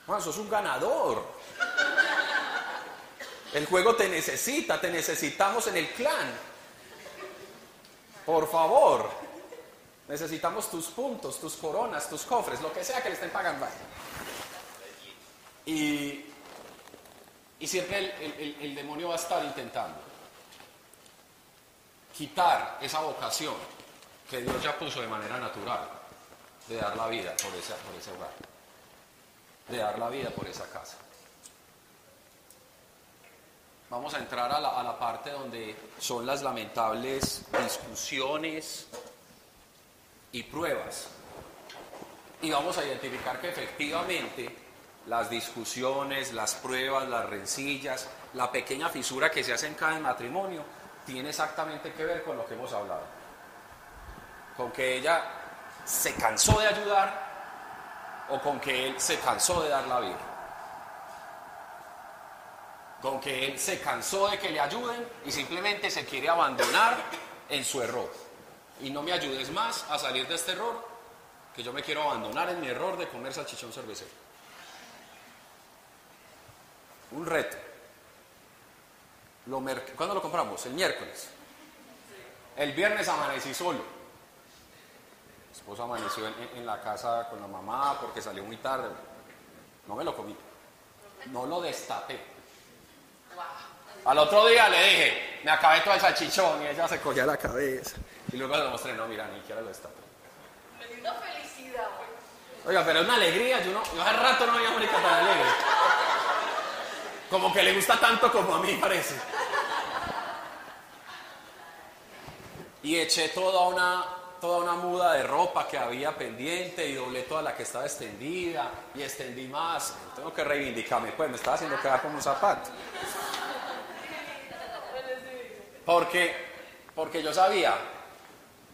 Juan, sos un ganador. El juego te necesita, te necesitamos en el clan. Por favor, necesitamos tus puntos, tus coronas, tus cofres, lo que sea que le estén pagando. Y, y siempre el, demonio va a estar intentando quitar esa vocación que Dios ya puso de manera natural de dar la vida por ese, por ese hogar, de dar la vida por esa casa. Vamos a entrar a a la parte donde son las lamentables discusiones y pruebas. Y vamos a identificar que efectivamente las discusiones, las pruebas, las rencillas, la pequeña fisura que se hace en cada matrimonio, tiene exactamente que ver con lo que hemos hablado. Con que ella se cansó de ayudar o con que él se cansó de dar la vida. Con que él se cansó de que le ayuden y simplemente se quiere abandonar en su error. Y no me ayudes más a salir de este error, que yo me quiero abandonar en mi error de comer salchichón cervecero. Un reto. Lo ¿Cuándo lo compramos? El miércoles. El viernes amanecí solo. Mi esposa amaneció en, en la casa con la mamá porque salió muy tarde. No me lo comí. No lo destapé. Al otro día le dije, me acabé todo el salchichón y ella se cogía la cabeza. Y luego le mostré, no, mira, ni siquiera lo dio una felicidad. Oiga, pero es una alegría, yo, no, yo hace rato no veía a Mónica tan alegre. Como que le gusta tanto como a mí parece. Y eché toda una, toda una muda de ropa que había pendiente y doblé toda la que estaba extendida y extendí más. Tengo que reivindicarme, pues me estaba haciendo quedar como un zapato. Porque, porque yo sabía,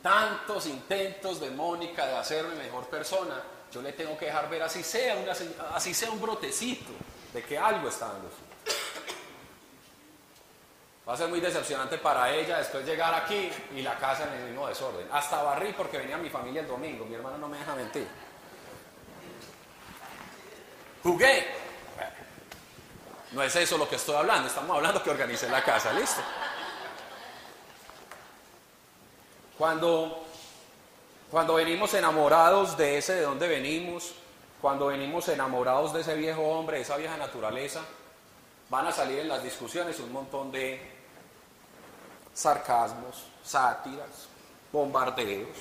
tantos intentos de Mónica de hacerme mejor persona, yo le tengo que dejar ver así sea, una así sea un brotecito de que algo está dando. Va a ser muy decepcionante para ella después llegar aquí y la casa en el mismo desorden. Hasta barrí porque venía mi familia el domingo, mi hermano no me deja mentir. Jugué. No es eso lo que estoy hablando, estamos hablando que organicé la casa, ¿listo? Cuando, cuando venimos enamorados de ese de donde venimos, cuando venimos enamorados de ese viejo hombre, de esa vieja naturaleza, van a salir en las discusiones un montón de sarcasmos, sátiras, bombardeos,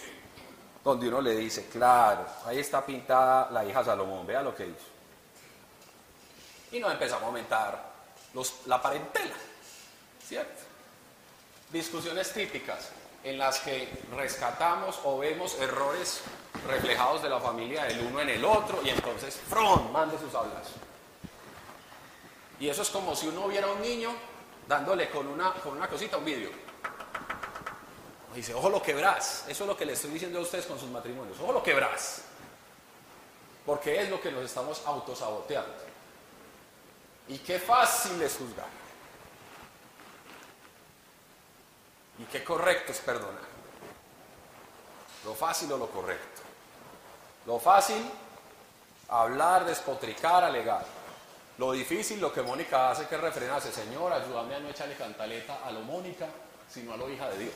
donde uno le dice, claro, ahí está pintada la hija Salomón, vea lo que hizo. Y nos empezamos a aumentar la parentela, ¿cierto? Discusiones típicas en las que rescatamos o vemos errores reflejados de la familia del uno en el otro y entonces, ¡fron! mande sus hablas. Y eso es como si uno viera a un niño dándole con una, con una cosita un vídeo. Dice, ojo lo quebrás. Eso es lo que le estoy diciendo a ustedes con sus matrimonios. Ojo lo quebrás. Porque es lo que nos estamos autosaboteando. Y qué fácil es juzgar. Y qué correcto es perdonar. Lo fácil o lo correcto. Lo fácil, hablar, despotricar, alegar. Lo difícil, lo que Mónica hace, que es refrenarse. Señor, ayúdame a no echarle cantaleta a lo Mónica, sino a lo hija de Dios.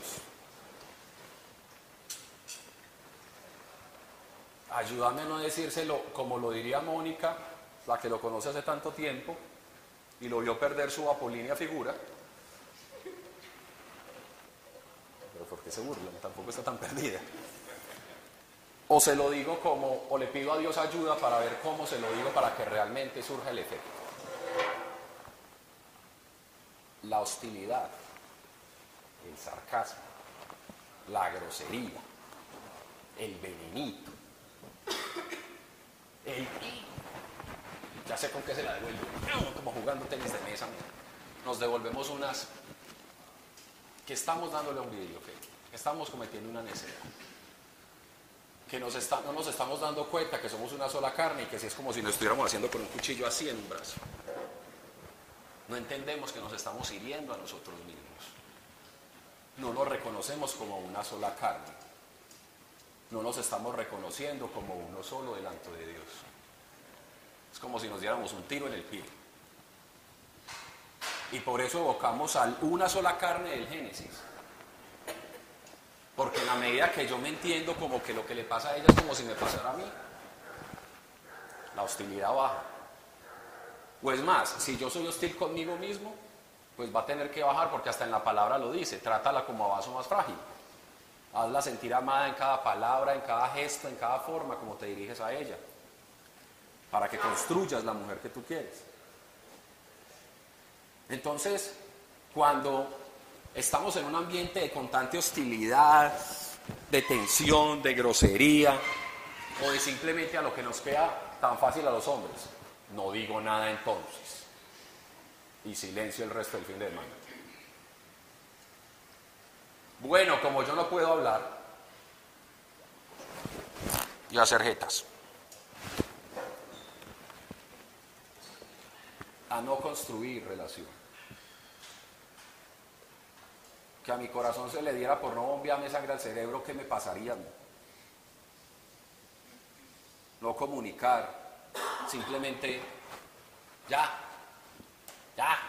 Ayúdame a no decírselo como lo diría Mónica, la que lo conoce hace tanto tiempo y lo vio perder su apolínea figura. Pero ¿por qué se burla? Tampoco está tan perdida. O se lo digo como, o le pido a Dios ayuda para ver cómo se lo digo para que realmente surja el efecto. La hostilidad, el sarcasmo, la grosería, el venenito, el ya sé con qué se la devuelvo, como jugando tenis de mesa, nos devolvemos unas que estamos dándole a un video, que estamos cometiendo una necedad que nos no nos estamos dando cuenta que somos una sola carne y que si es como si nos estuviéramos haciendo con un cuchillo así en un brazo. No entendemos que nos estamos hiriendo a nosotros mismos. No nos reconocemos como una sola carne. No nos estamos reconociendo como uno solo delante de Dios. Es como si nos diéramos un tiro en el pie. Y por eso evocamos a una sola carne del Génesis porque en la medida que yo me entiendo como que lo que le pasa a ella es como si me pasara a mí, la hostilidad baja. O es más, si yo soy hostil conmigo mismo, pues va a tener que bajar porque hasta en la palabra lo dice, trátala como a vaso más frágil. Hazla sentir amada en cada palabra, en cada gesto, en cada forma como te diriges a ella, para que construyas la mujer que tú quieres. Entonces, cuando estamos en un ambiente de constante hostilidad, de tensión, de grosería, o de simplemente a lo que nos queda tan fácil a los hombres. No digo nada entonces. Y silencio el resto del fin de semana. Bueno, como yo no puedo hablar y hacer jetas. A no construir relación. Que a mi corazón se le diera por no bombearme sangre al cerebro, ¿qué me pasaría? No comunicar, simplemente ya, ya.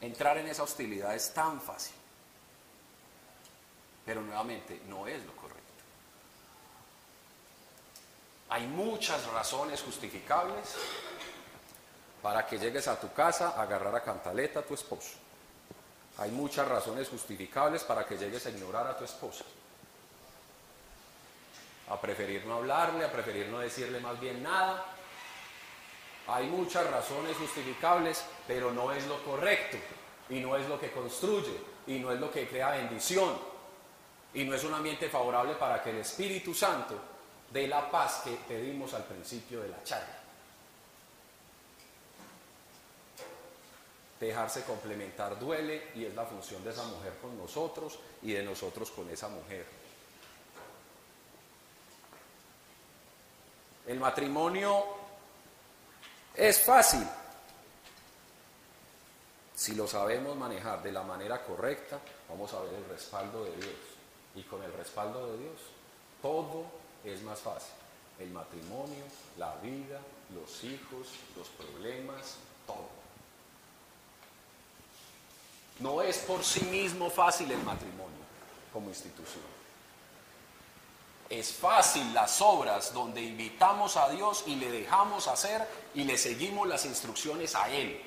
Entrar en esa hostilidad es tan fácil, pero nuevamente no es lo correcto. Hay muchas razones justificables para que llegues a tu casa a agarrar a cantaleta a tu esposo. Hay muchas razones justificables para que llegues a ignorar a tu esposa. A preferir no hablarle, a preferir no decirle más bien nada. Hay muchas razones justificables, pero no es lo correcto. Y no es lo que construye. Y no es lo que crea bendición. Y no es un ambiente favorable para que el Espíritu Santo dé la paz que pedimos al principio de la charla. Dejarse complementar duele y es la función de esa mujer con nosotros y de nosotros con esa mujer. El matrimonio es fácil si lo sabemos manejar de la manera correcta, vamos a ver el respaldo de Dios. Y con el respaldo de Dios, todo es más fácil. El matrimonio, la vida, los hijos, los problemas, todo. No es por sí mismo fácil el matrimonio como institución. Es fácil las obras donde invitamos a Dios y le dejamos hacer y le seguimos las instrucciones a Él.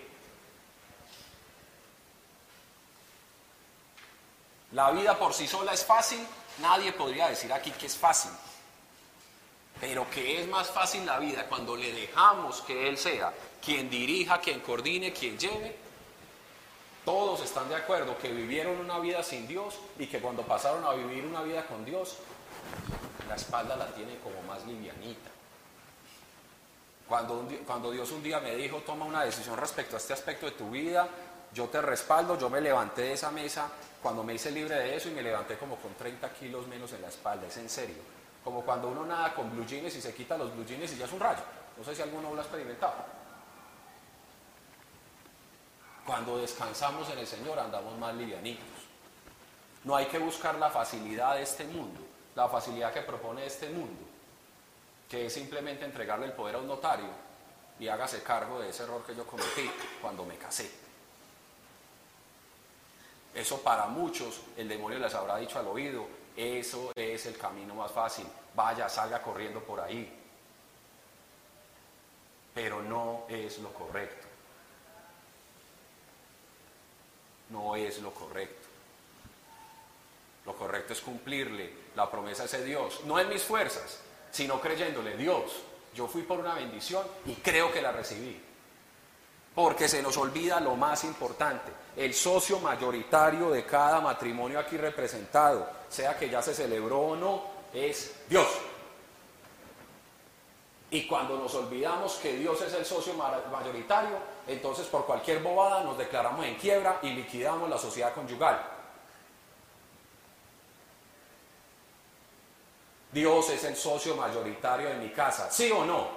La vida por sí sola es fácil, nadie podría decir aquí que es fácil. pero que es más fácil la vida cuando le dejamos que Él sea quien dirija, quien coordine, quien lleve. Todos están de acuerdo que vivieron una vida sin Dios y que cuando pasaron a vivir una vida con Dios, la espalda la tienen como más livianita. Cuando, cuando Dios un día me dijo, toma una decisión respecto a este aspecto de tu vida, yo te respaldo, yo me levanté de esa mesa cuando me hice libre de eso y me levanté como con 30 kilos menos en la espalda, es en serio. Como cuando uno nada con blue jeans y se quita los blue jeans y ya es un rayo. No sé si alguno lo ha experimentado. Cuando descansamos en el Señor andamos más livianitos. No hay que buscar la facilidad de este mundo, la facilidad que propone este mundo, que es simplemente entregarle el poder a un notario y hágase cargo de ese error que yo cometí cuando me casé. Eso para muchos el demonio les habrá dicho al oído, eso es el camino más fácil, vaya, salga corriendo por ahí. Pero no es lo correcto. No es lo correcto. Lo correcto es cumplirle la promesa a ese Dios, no en mis fuerzas, sino creyéndole, Dios, yo fui por una bendición y creo que la recibí. Porque se nos olvida lo más importante, el socio mayoritario de cada matrimonio aquí representado, sea que ya se celebró o no, es Dios. Y cuando nos olvidamos que Dios es el socio ma- mayoritario, entonces por cualquier bobada nos declaramos en quiebra y liquidamos la sociedad conyugal. Dios es el socio mayoritario de mi casa, ¿sí o no?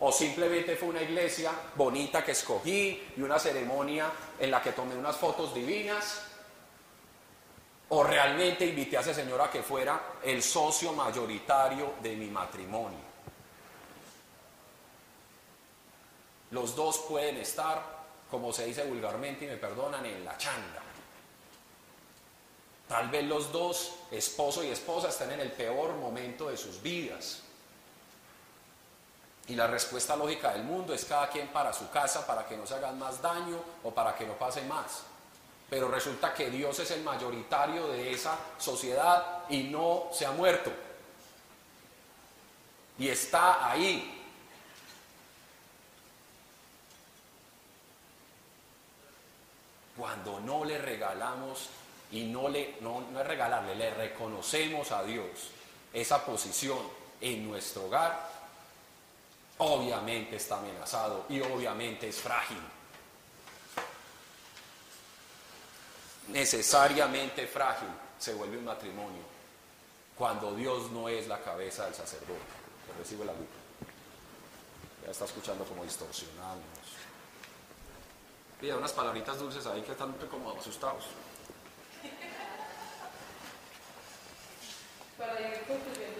O simplemente fue una iglesia bonita que escogí y una ceremonia en la que tomé unas fotos divinas. O realmente invité a ese señor a que fuera el socio mayoritario de mi matrimonio. Los dos pueden estar, como se dice vulgarmente y me perdonan, en la chanda. Tal vez los dos, esposo y esposa, estén en el peor momento de sus vidas. Y la respuesta lógica del mundo es cada quien para su casa, para que no se hagan más daño o para que no pase más. Pero resulta que Dios es el mayoritario de esa sociedad y no se ha muerto. Y está ahí. Cuando no le regalamos y no le no, no es regalarle, le reconocemos a Dios esa posición en nuestro hogar, obviamente está amenazado y obviamente es frágil. Necesariamente frágil se vuelve un matrimonio cuando Dios no es la cabeza del sacerdote recibe la luz. Ya está escuchando como distorsionado. Pida unas palabritas dulces ahí que están como asustados. Para ir concluyendo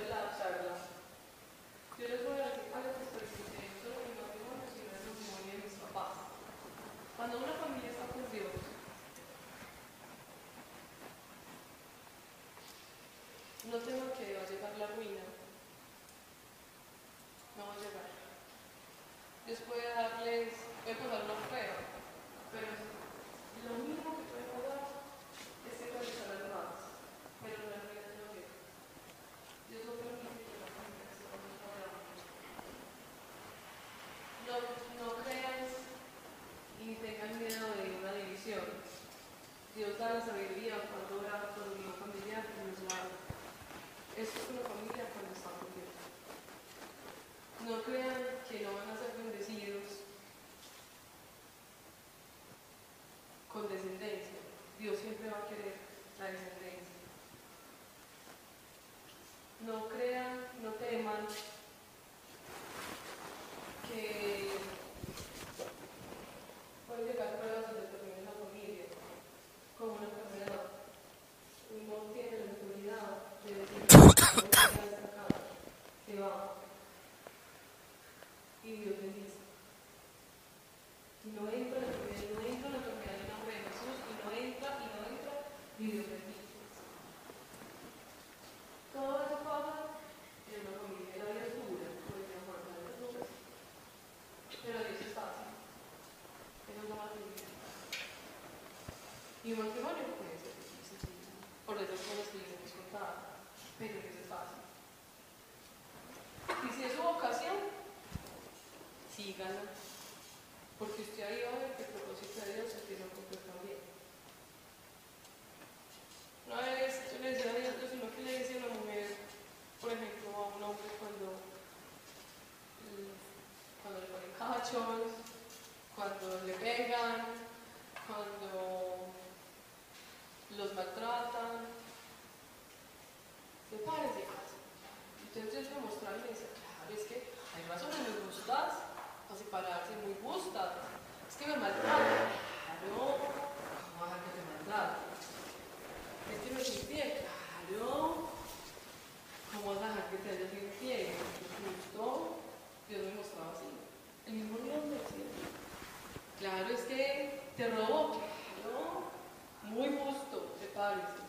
mi matrimonio puede ser sencillo, por esas cosas que les hemos pero no es fácil. Y si es su vocación, síganla, porque usted ahí va a ver que el propósito de Dios se tiene cumplir también. Una vez yo le decía a Dios, sino que le decía a una mujer, por ejemplo, a un hombre cuando, cuando le ponen cachos, muy justas. Es que me maltratan. Claro, ¿cómo vas a que te maltraten? Es que me infiel. Claro, ¿cómo vas a dejar que te hayas sido infiel? Justo, Dios me mostraba así. El mismo Dios me decía. Claro, es que te robó. Claro, muy justo, sepárense.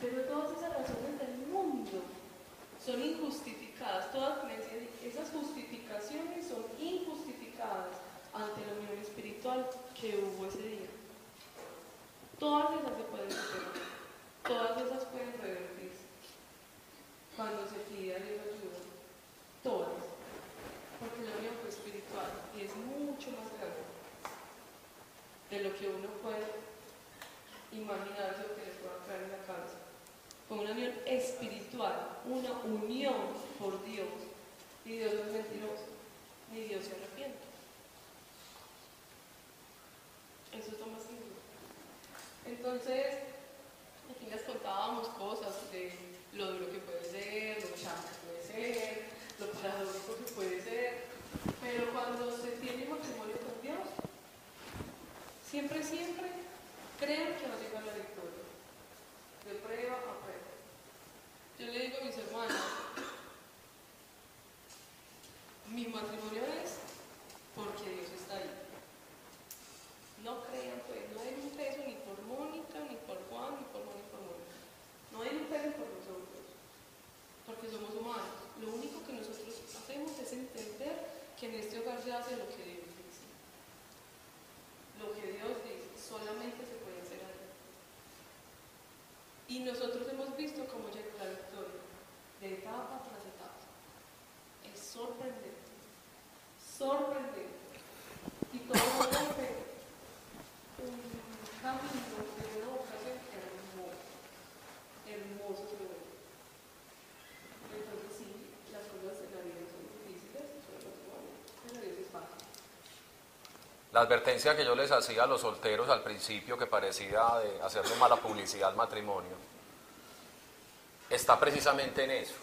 Pero todas esas razones del mundo son injustificadas. Todas me esas justificaciones son injustificadas ante la unión espiritual que hubo ese día. Todas esas se pueden superar. Todas esas pueden revertirse. Cuando se pide a Dios ayuda. Todas. Porque la unión fue espiritual y es mucho más grande de lo que uno puede imaginarse o que le pueda caer en la cabeza con una unión espiritual, una unión por Dios. Y Dios no es mentiroso, ni Dios se arrepiente. Eso. Entonces, aquí les contábamos cosas de lo duro que puede ser, lo chato que puede ser, lo paradójico que puede ser, pero cuando se tiene matrimonio con Dios, siempre, siempre creen que va a llegar la victoria, de prueba a prueba. Yo le digo a mis hermanos, mi matrimonio es porque Dios está ahí. No crean, pues, no hay un peso ni por Mónica, ni por Juan, ni por Juan, ni por Mónica. No hay un peso por nosotros, porque somos humanos. Lo único que nosotros hacemos es entender que en este hogar se hace lo que Dios dice. Lo que Dios dice, solamente se puede hacer ahí. Y nosotros hemos visto cómo llega la victoria, de etapa tras etapa. Es sorprendente, sorprendente. Y todo vuelve camino hermoso. Entonces sí, las cosas en la vida son. La advertencia que yo les hacía a los solteros al principio, que parecía de hacerle mala publicidad al matrimonio, está precisamente en eso.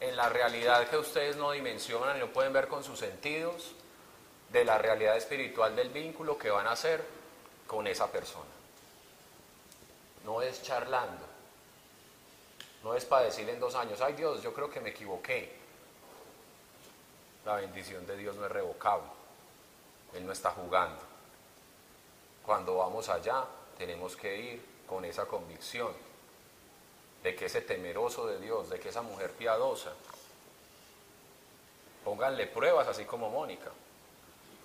En la realidad que ustedes no dimensionan y no pueden ver con sus sentidos, de la realidad espiritual del vínculo que van a hacer con esa persona. No es charlando. No es para decir en dos años, ay Dios, yo creo que me equivoqué. La bendición de Dios no es revocable. Él no está jugando. Cuando vamos allá, tenemos que ir con esa convicción de que ese temeroso de Dios, de que esa mujer piadosa, pónganle pruebas así como Mónica.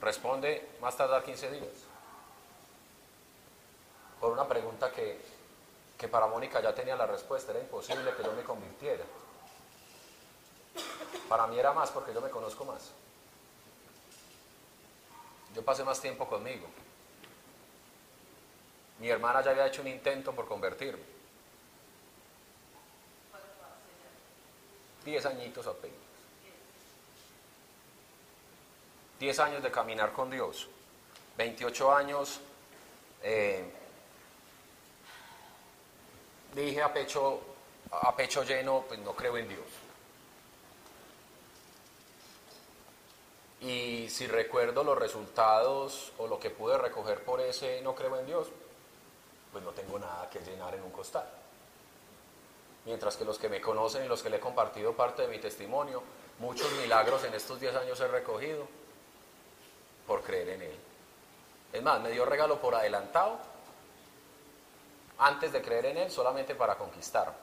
Responde más tardar 15 días. Por una pregunta que, que para Mónica ya tenía la respuesta, era imposible que yo me convirtiera. Para mí era más porque yo me conozco más. Yo pasé más tiempo conmigo. Mi hermana ya había hecho un intento por convertirme. Diez añitos apenas. Diez años de caminar con Dios. 28 años. eh, dije a pecho, a pecho lleno, pues no creo en Dios. Y si recuerdo los resultados o lo que pude recoger por ese no creo en Dios, pues no tengo nada que llenar en un costal. Mientras que los que me conocen y los que le he compartido parte de mi testimonio, muchos milagros en estos 10 años he recogido por creer en Él. Es más, me dio regalo por adelantado antes de creer en Él solamente para conquistar.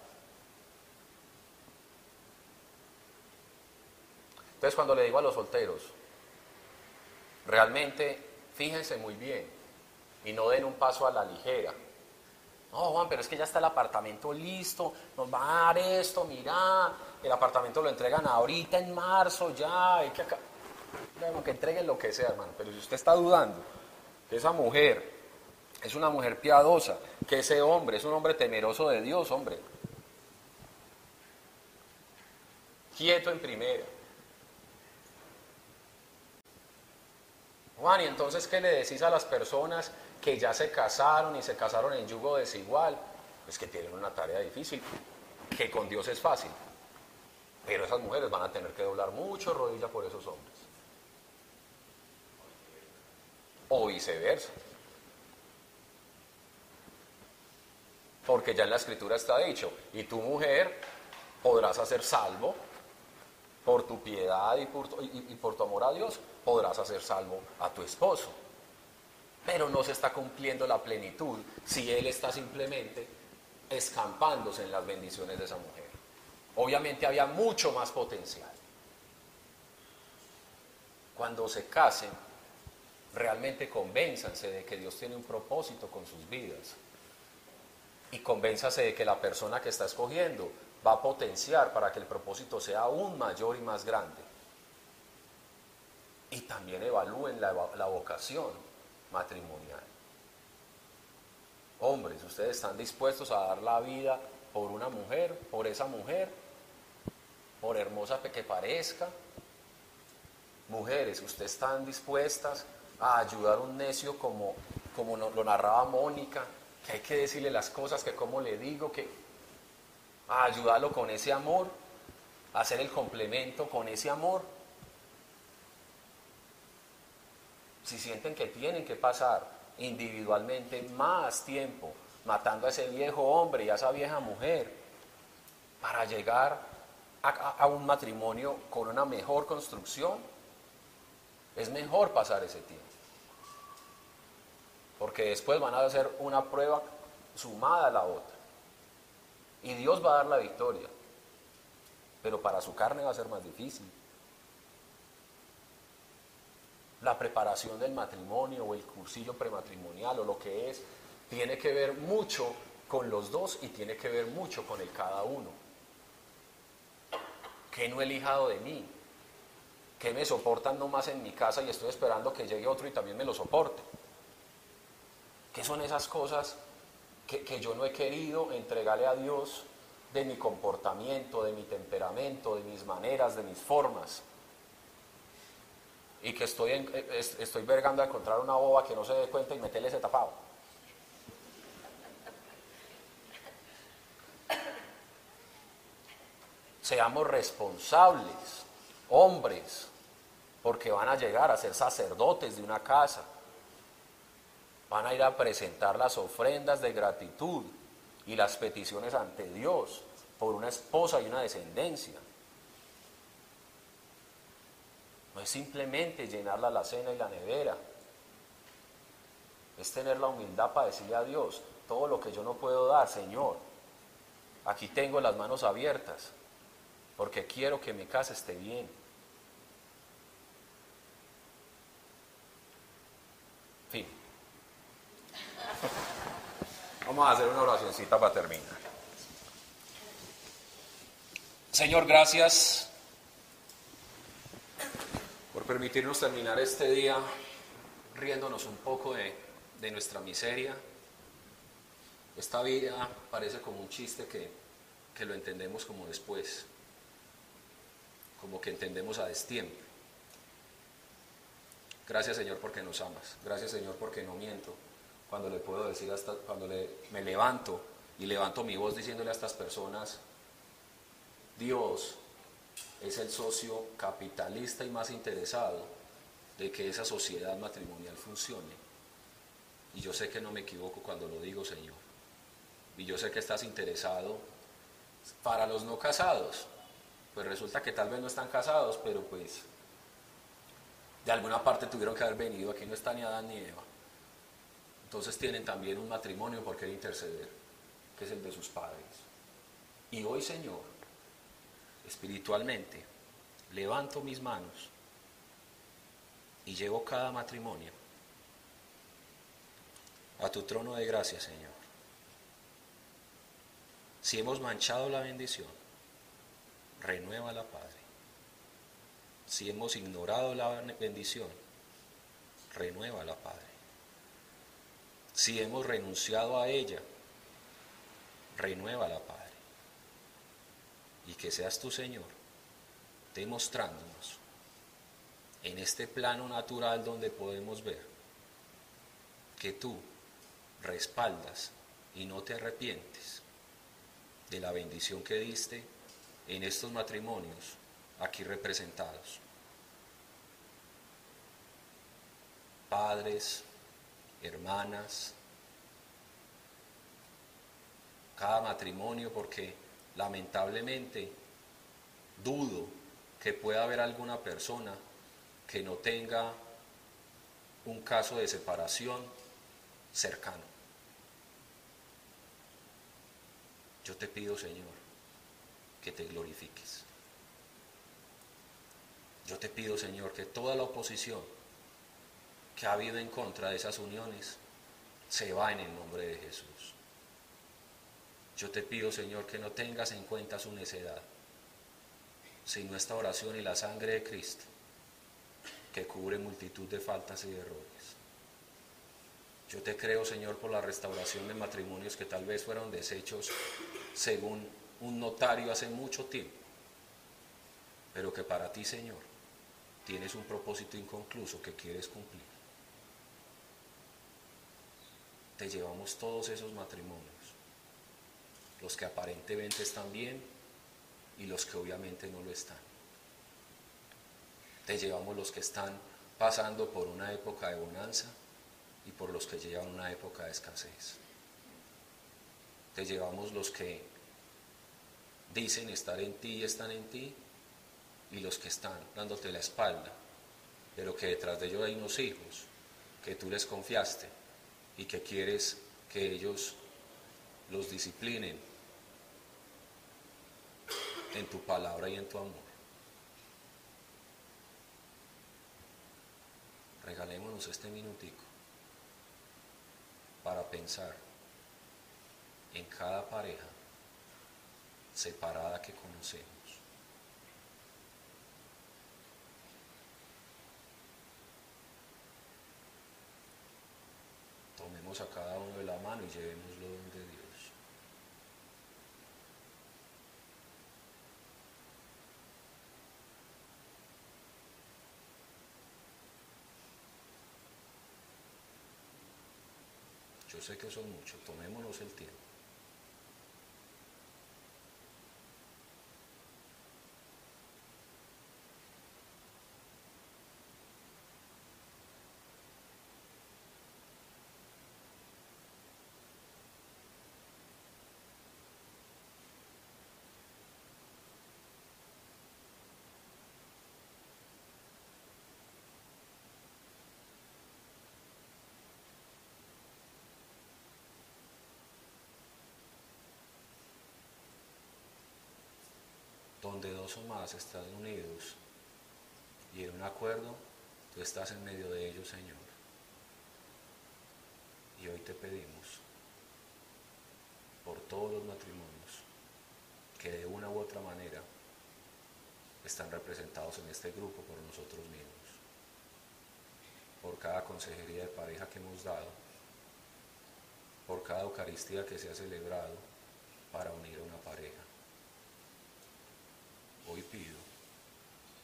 Entonces cuando le digo a los solteros, realmente fíjense muy bien y no den un paso a la ligera. No, Juan, pero es que ya está el apartamento listo, nos va a dar esto, mira, el apartamento lo entregan ahorita en marzo, ya, hay que acá. Bueno, que entreguen lo que sea, hermano. Pero si usted está dudando que esa mujer es una mujer piadosa, que ese hombre es un hombre temeroso de Dios, hombre. Quieto en primera. Juan, ¿y entonces qué le decís a las personas que ya se casaron y se casaron en yugo desigual? Pues que tienen una tarea difícil, que con Dios es fácil. Pero esas mujeres van a tener que doblar mucho rodilla por esos hombres. O viceversa. Porque ya en la escritura está dicho, y tu mujer podrás hacer salvo por tu piedad y por, tu, amor a Dios, podrás hacer salvo a tu esposo. Pero no se está cumpliendo la plenitud si él está simplemente escampándose en las bendiciones de esa mujer. Obviamente había mucho más potencial. Cuando se casen, realmente convénzanse de que Dios tiene un propósito con sus vidas. Y convénzase de que la persona que está escogiendo va a potenciar para que el propósito sea aún mayor y más grande. Y también evalúen la, la vocación matrimonial. Hombres, ustedes están dispuestos a dar la vida por una mujer, por esa mujer, por hermosa que parezca. Mujeres, ustedes están dispuestas a ayudar a un necio como, como lo narraba Mónica, que hay que decirle las cosas, que como le digo, que ayudarlo con ese amor, a hacer el complemento con ese amor. Si sienten que tienen que pasar individualmente más tiempo matando a ese viejo hombre y a esa vieja mujer para llegar a un matrimonio con una mejor construcción, es mejor pasar ese tiempo. Porque después van a hacer una prueba sumada a la otra. Y Dios va a dar la victoria. Pero para su carne va a ser más difícil. La preparación del matrimonio o el cursillo prematrimonial o lo que es, tiene que ver mucho con los dos y tiene que ver mucho con el cada uno. ¿Qué no he elijado de mí? ¿Qué me soportan nomás en mi casa y estoy esperando que llegue otro y también me lo soporte? ¿Qué son esas cosas que, yo no he querido entregarle a Dios de mi comportamiento, de mi temperamento, de mis maneras, de mis formas? Y que estoy, en, estoy vergando a encontrar una boba que no se dé cuenta y meterle ese tapado. Seamos responsables, hombres, porque van a llegar a ser sacerdotes de una casa van a ir a presentar las ofrendas de gratitud y las peticiones ante Dios por una esposa y una descendencia. No es simplemente llenar la alacena y la nevera. Es tener la humildad para decirle a Dios, todo lo que yo no puedo dar, Señor, aquí tengo las manos abiertas, porque quiero que mi casa esté bien. Vamos a hacer una oracióncita para terminar. Señor, gracias por permitirnos terminar este día riéndonos un poco de, de nuestra miseria. Esta vida parece como un chiste que, que lo entendemos como después, como que entendemos a destiempo. Gracias Señor porque nos amas, gracias Señor porque no miento, cuando le puedo decir hasta cuando me levanto y levanto mi voz diciéndole a estas personas, Dios es el socio capitalista y más interesado de que esa sociedad matrimonial funcione. Y yo sé que no me equivoco cuando lo digo, Señor. Y yo sé que estás interesado para los no casados. Pues resulta que tal vez no están casados, pero pues de alguna parte tuvieron que haber venido. Aquí no está ni Adán ni Eva. Entonces tienen también un matrimonio por qué interceder, que es el de sus padres. Y hoy, Señor, espiritualmente, levanto mis manos y llevo cada matrimonio a tu trono de gracia, Señor. Si hemos manchado la bendición, renueva la Padre. Si hemos ignorado la bendición, renueva la Padre. Si hemos renunciado a ella, renueva la Padre. Y que seas tu Señor demostrándonos en este plano natural donde podemos ver que tú respaldas y no te arrepientes de la bendición que diste en estos matrimonios aquí representados. Padres, hermanas, cada matrimonio, porque lamentablemente dudo que pueda haber alguna persona que no tenga un caso de separación cercano. Yo te pido, Señor, que te glorifiques. Yo te pido, Señor, que toda la oposición que ha habido en contra de esas uniones se va en el nombre de Jesús. Yo te pido, Señor, que no tengas en cuenta su necedad, sino esta oración y la sangre de Cristo, que cubre multitud de faltas y errores. Yo te creo, Señor, por la restauración de matrimonios que tal vez fueron deshechos según un notario hace mucho tiempo, pero que para ti, Señor, tienes un propósito inconcluso que quieres cumplir. Te llevamos todos esos matrimonios, los que aparentemente están bien y los que obviamente no lo están. Te llevamos los que están pasando por una época de bonanza y por los que llevan una época de escasez. Te llevamos los que dicen estar en ti y están en ti y los que están dándote la espalda, pero que detrás de ellos hay unos hijos que tú les confiaste y que quieres que ellos los disciplinen en tu palabra y en tu amor. Regalémonos este minutico para pensar en cada pareja separada que conocemos. Tomemos a cada uno de la mano y llevémoslo donde Dios. Yo sé que son muchos, tomémonos el tiempo. Donde dos o más están unidos y en un acuerdo, tú estás en medio de ellos, Señor. Y hoy te pedimos por todos los matrimonios que de una u otra manera están representados en este grupo por nosotros mismos, por cada consejería de pareja que hemos dado, por cada Eucaristía que se ha celebrado para unir a una pareja hoy pido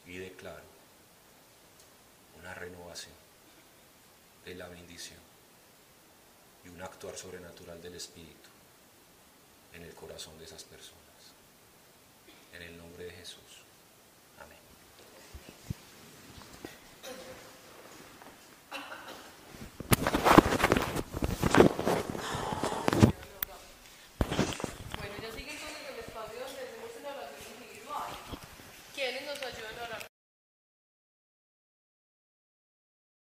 y declaro una renovación de la bendición y un actuar sobrenatural del Espíritu en el corazón de esas personas. En el nombre de Jesús.